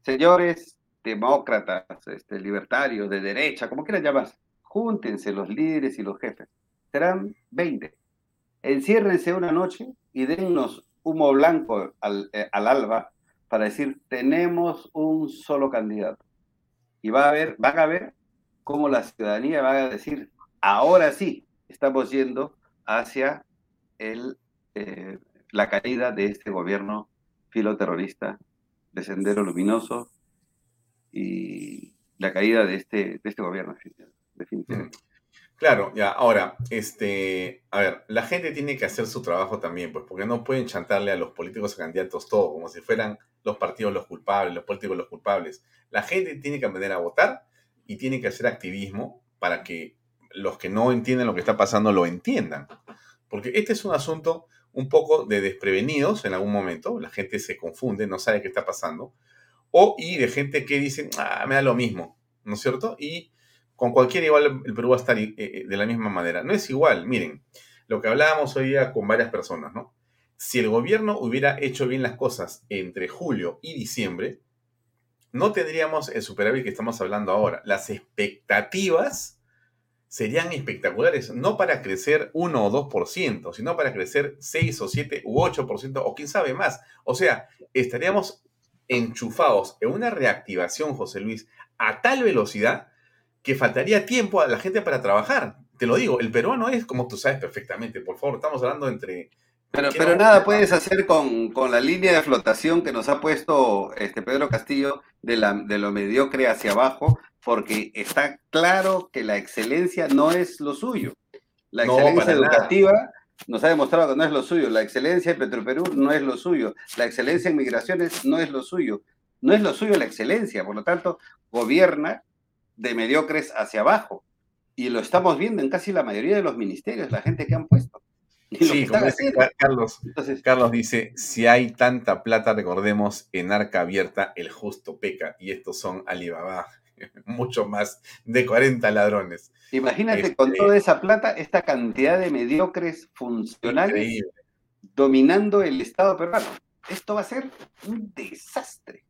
Señores demócratas, este, libertarios, de derecha, como quieran llamar, júntense los líderes y los jefes. Serán 20. Enciérrense una noche y dennos humo blanco al, eh, al alba para decir, tenemos un solo candidato y va a ver, van a ver cómo la ciudadanía va a decir, ahora sí, estamos yendo hacia el, eh, la caída de este gobierno filoterrorista de Sendero Luminoso y la caída de este, de este gobierno, definitivamente. Claro, ya, ahora, este, a ver, la gente tiene que hacer su trabajo también, pues, porque no pueden chantarle a los políticos y candidatos todo, como si fueran los partidos los culpables, los políticos los culpables. La gente tiene que aprender a votar y tiene que hacer activismo para que los que no entienden lo que está pasando lo entiendan. Porque este es un asunto un poco de desprevenidos en algún momento, la gente se confunde, no sabe qué está pasando, o y de gente que dice, ah, me da lo mismo, ¿no es cierto? Y con cualquiera igual el Perú va a estar eh, eh, de la misma manera. No es igual, miren, lo que hablábamos hoy día con varias personas, ¿no? Si el gobierno hubiera hecho bien las cosas entre julio y diciembre, no tendríamos el superávit que estamos hablando ahora. Las expectativas serían espectaculares, no para crecer 1 o 2%, sino para crecer 6 o 7 u 8% o quién sabe más. O sea, estaríamos enchufados en una reactivación, José Luis, a tal velocidad que faltaría tiempo a la gente para trabajar. Te lo digo, el peruano es como tú sabes perfectamente, por favor, estamos hablando entre pero, pero nada puedes hacer con, la línea de flotación que nos ha puesto este Pedro Castillo de, la, de lo mediocre hacia abajo, porque está claro que la excelencia no es lo suyo. La excelencia educativa nos ha demostrado que no es lo suyo. La excelencia en Petroperú no es lo suyo. La excelencia en migraciones no es lo suyo. No es lo suyo la excelencia. Por lo tanto, gobierna de mediocres hacia abajo. Y lo estamos viendo en casi la mayoría de los ministerios, la gente que han puesto. Sí, como Carlos, Carlos dice, si hay tanta plata, recordemos, en arca abierta el justo peca, y estos son Alibaba, mucho más de 40 ladrones. Imagínate con este toda esa plata, esta cantidad de mediocres funcionales dominando el Estado peruano. Esto va a ser un desastre.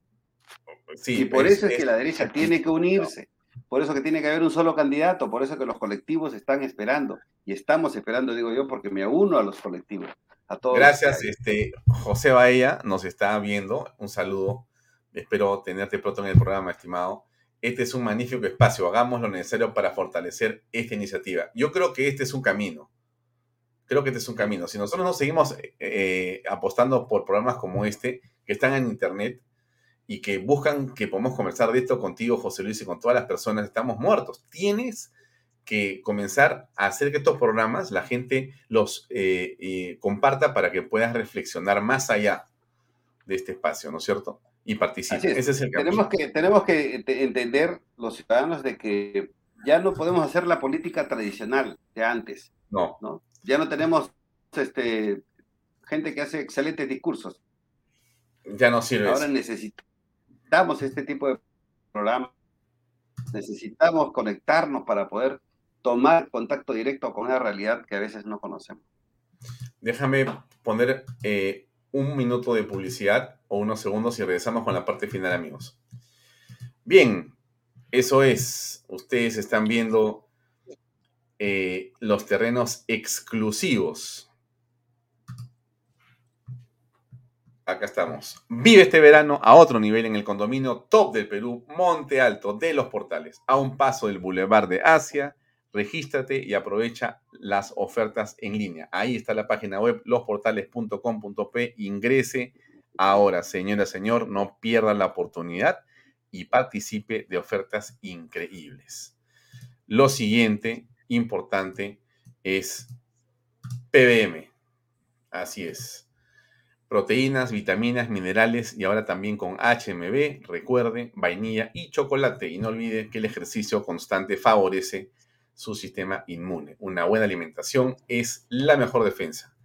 y por eso es, que la derecha tiene que unirse. Por eso que tiene que haber un solo candidato, por eso que los colectivos están esperando, y estamos esperando, digo yo, porque me uno a los colectivos. a. Gracias, este, José Bahía nos está viendo. Un saludo. Espero tenerte pronto en el programa, estimado. Este es un magnífico espacio. Hagamos lo necesario para fortalecer esta iniciativa. Yo creo que este es un camino. Creo que este es un camino. Si nosotros no seguimos eh, apostando por programas como este, que están en Internet y que buscan que podamos conversar de esto contigo, José Luis, y con todas las personas, estamos muertos. Tienes que comenzar a hacer que estos programas la gente los eh, eh, comparta para que puedas reflexionar más allá de este espacio, ¿no es cierto? Y participe. Ese es el tenemos que Tenemos que entender los ciudadanos de que ya no podemos hacer la política tradicional de antes. No. ¿no? Ya no tenemos este, gente que hace excelentes discursos. Ya no sirve. Ahora necesitamos este tipo de programas. Necesitamos conectarnos para poder tomar contacto directo con una realidad que a veces no conocemos. Déjame poner eh, un minuto de publicidad o unos segundos y regresamos con la parte final, amigos. Bien, eso es. Ustedes están viendo eh, los terrenos exclusivos. Acá estamos. Vive este verano a otro nivel en el condominio top del Perú, Monte Alto de los Portales, a un paso del Boulevard de Asia regístrate y aprovecha las ofertas en línea. Ahí está la página web losportales.com.p. Ingrese ahora, señora, señor, no pierda la oportunidad y participe de ofertas increíbles. Lo siguiente importante es PBM. Así es. Proteínas, vitaminas, minerales y ahora también con HMB, recuerde, vainilla y chocolate. Y no olvide que el ejercicio constante favorece su sistema inmune. Una buena alimentación es la mejor defensa.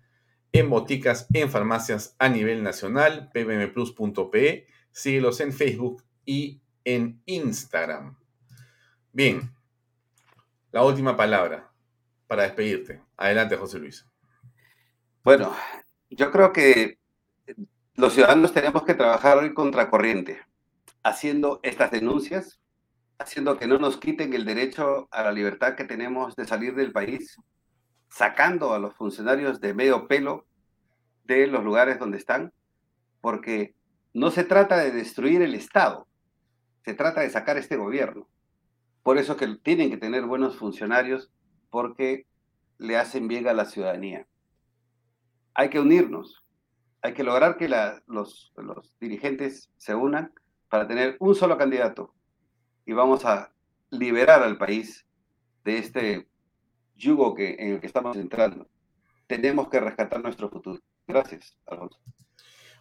En boticas, en farmacias a nivel nacional, pbmplus.pe, síguelos en Facebook y en Instagram. Bien, la última palabra para despedirte. Adelante, José Luis. Bueno, yo creo que los ciudadanos tenemos que trabajar hoy contracorriente, haciendo estas denuncias, haciendo que no nos quiten el derecho a la libertad que tenemos de salir del país, sacando a los funcionarios de medio pelo de los lugares donde están, porque no se trata de destruir el Estado, se trata de sacar este gobierno. Por eso que tienen que tener buenos funcionarios, porque le hacen bien a la ciudadanía. Hay que unirnos, hay que lograr que los, los dirigentes se unan para tener un solo candidato, y vamos a liberar al país de este yugo que, en el que estamos entrando. Tenemos que rescatar nuestro futuro. Gracias, Alfonso.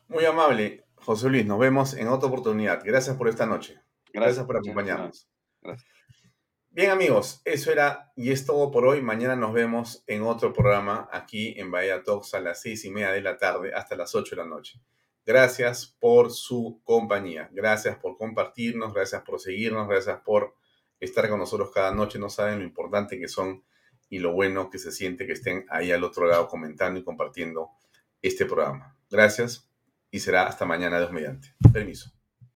Muy amable, José Luis. Nos vemos en otra oportunidad. Gracias por esta noche. Gracias, por acompañarnos. Bien amigos, eso era y es todo por hoy. Mañana nos vemos en otro programa aquí en Bahía Talks a las seis y media de la tarde hasta las ocho de la noche. Gracias por su compañía. Gracias por compartirnos. Gracias por seguirnos. Gracias por estar con nosotros cada noche. No saben lo importante que son y lo bueno que se siente que estén ahí al otro lado comentando y compartiendo este programa. Gracias y será hasta mañana, Dios mediante. Permiso.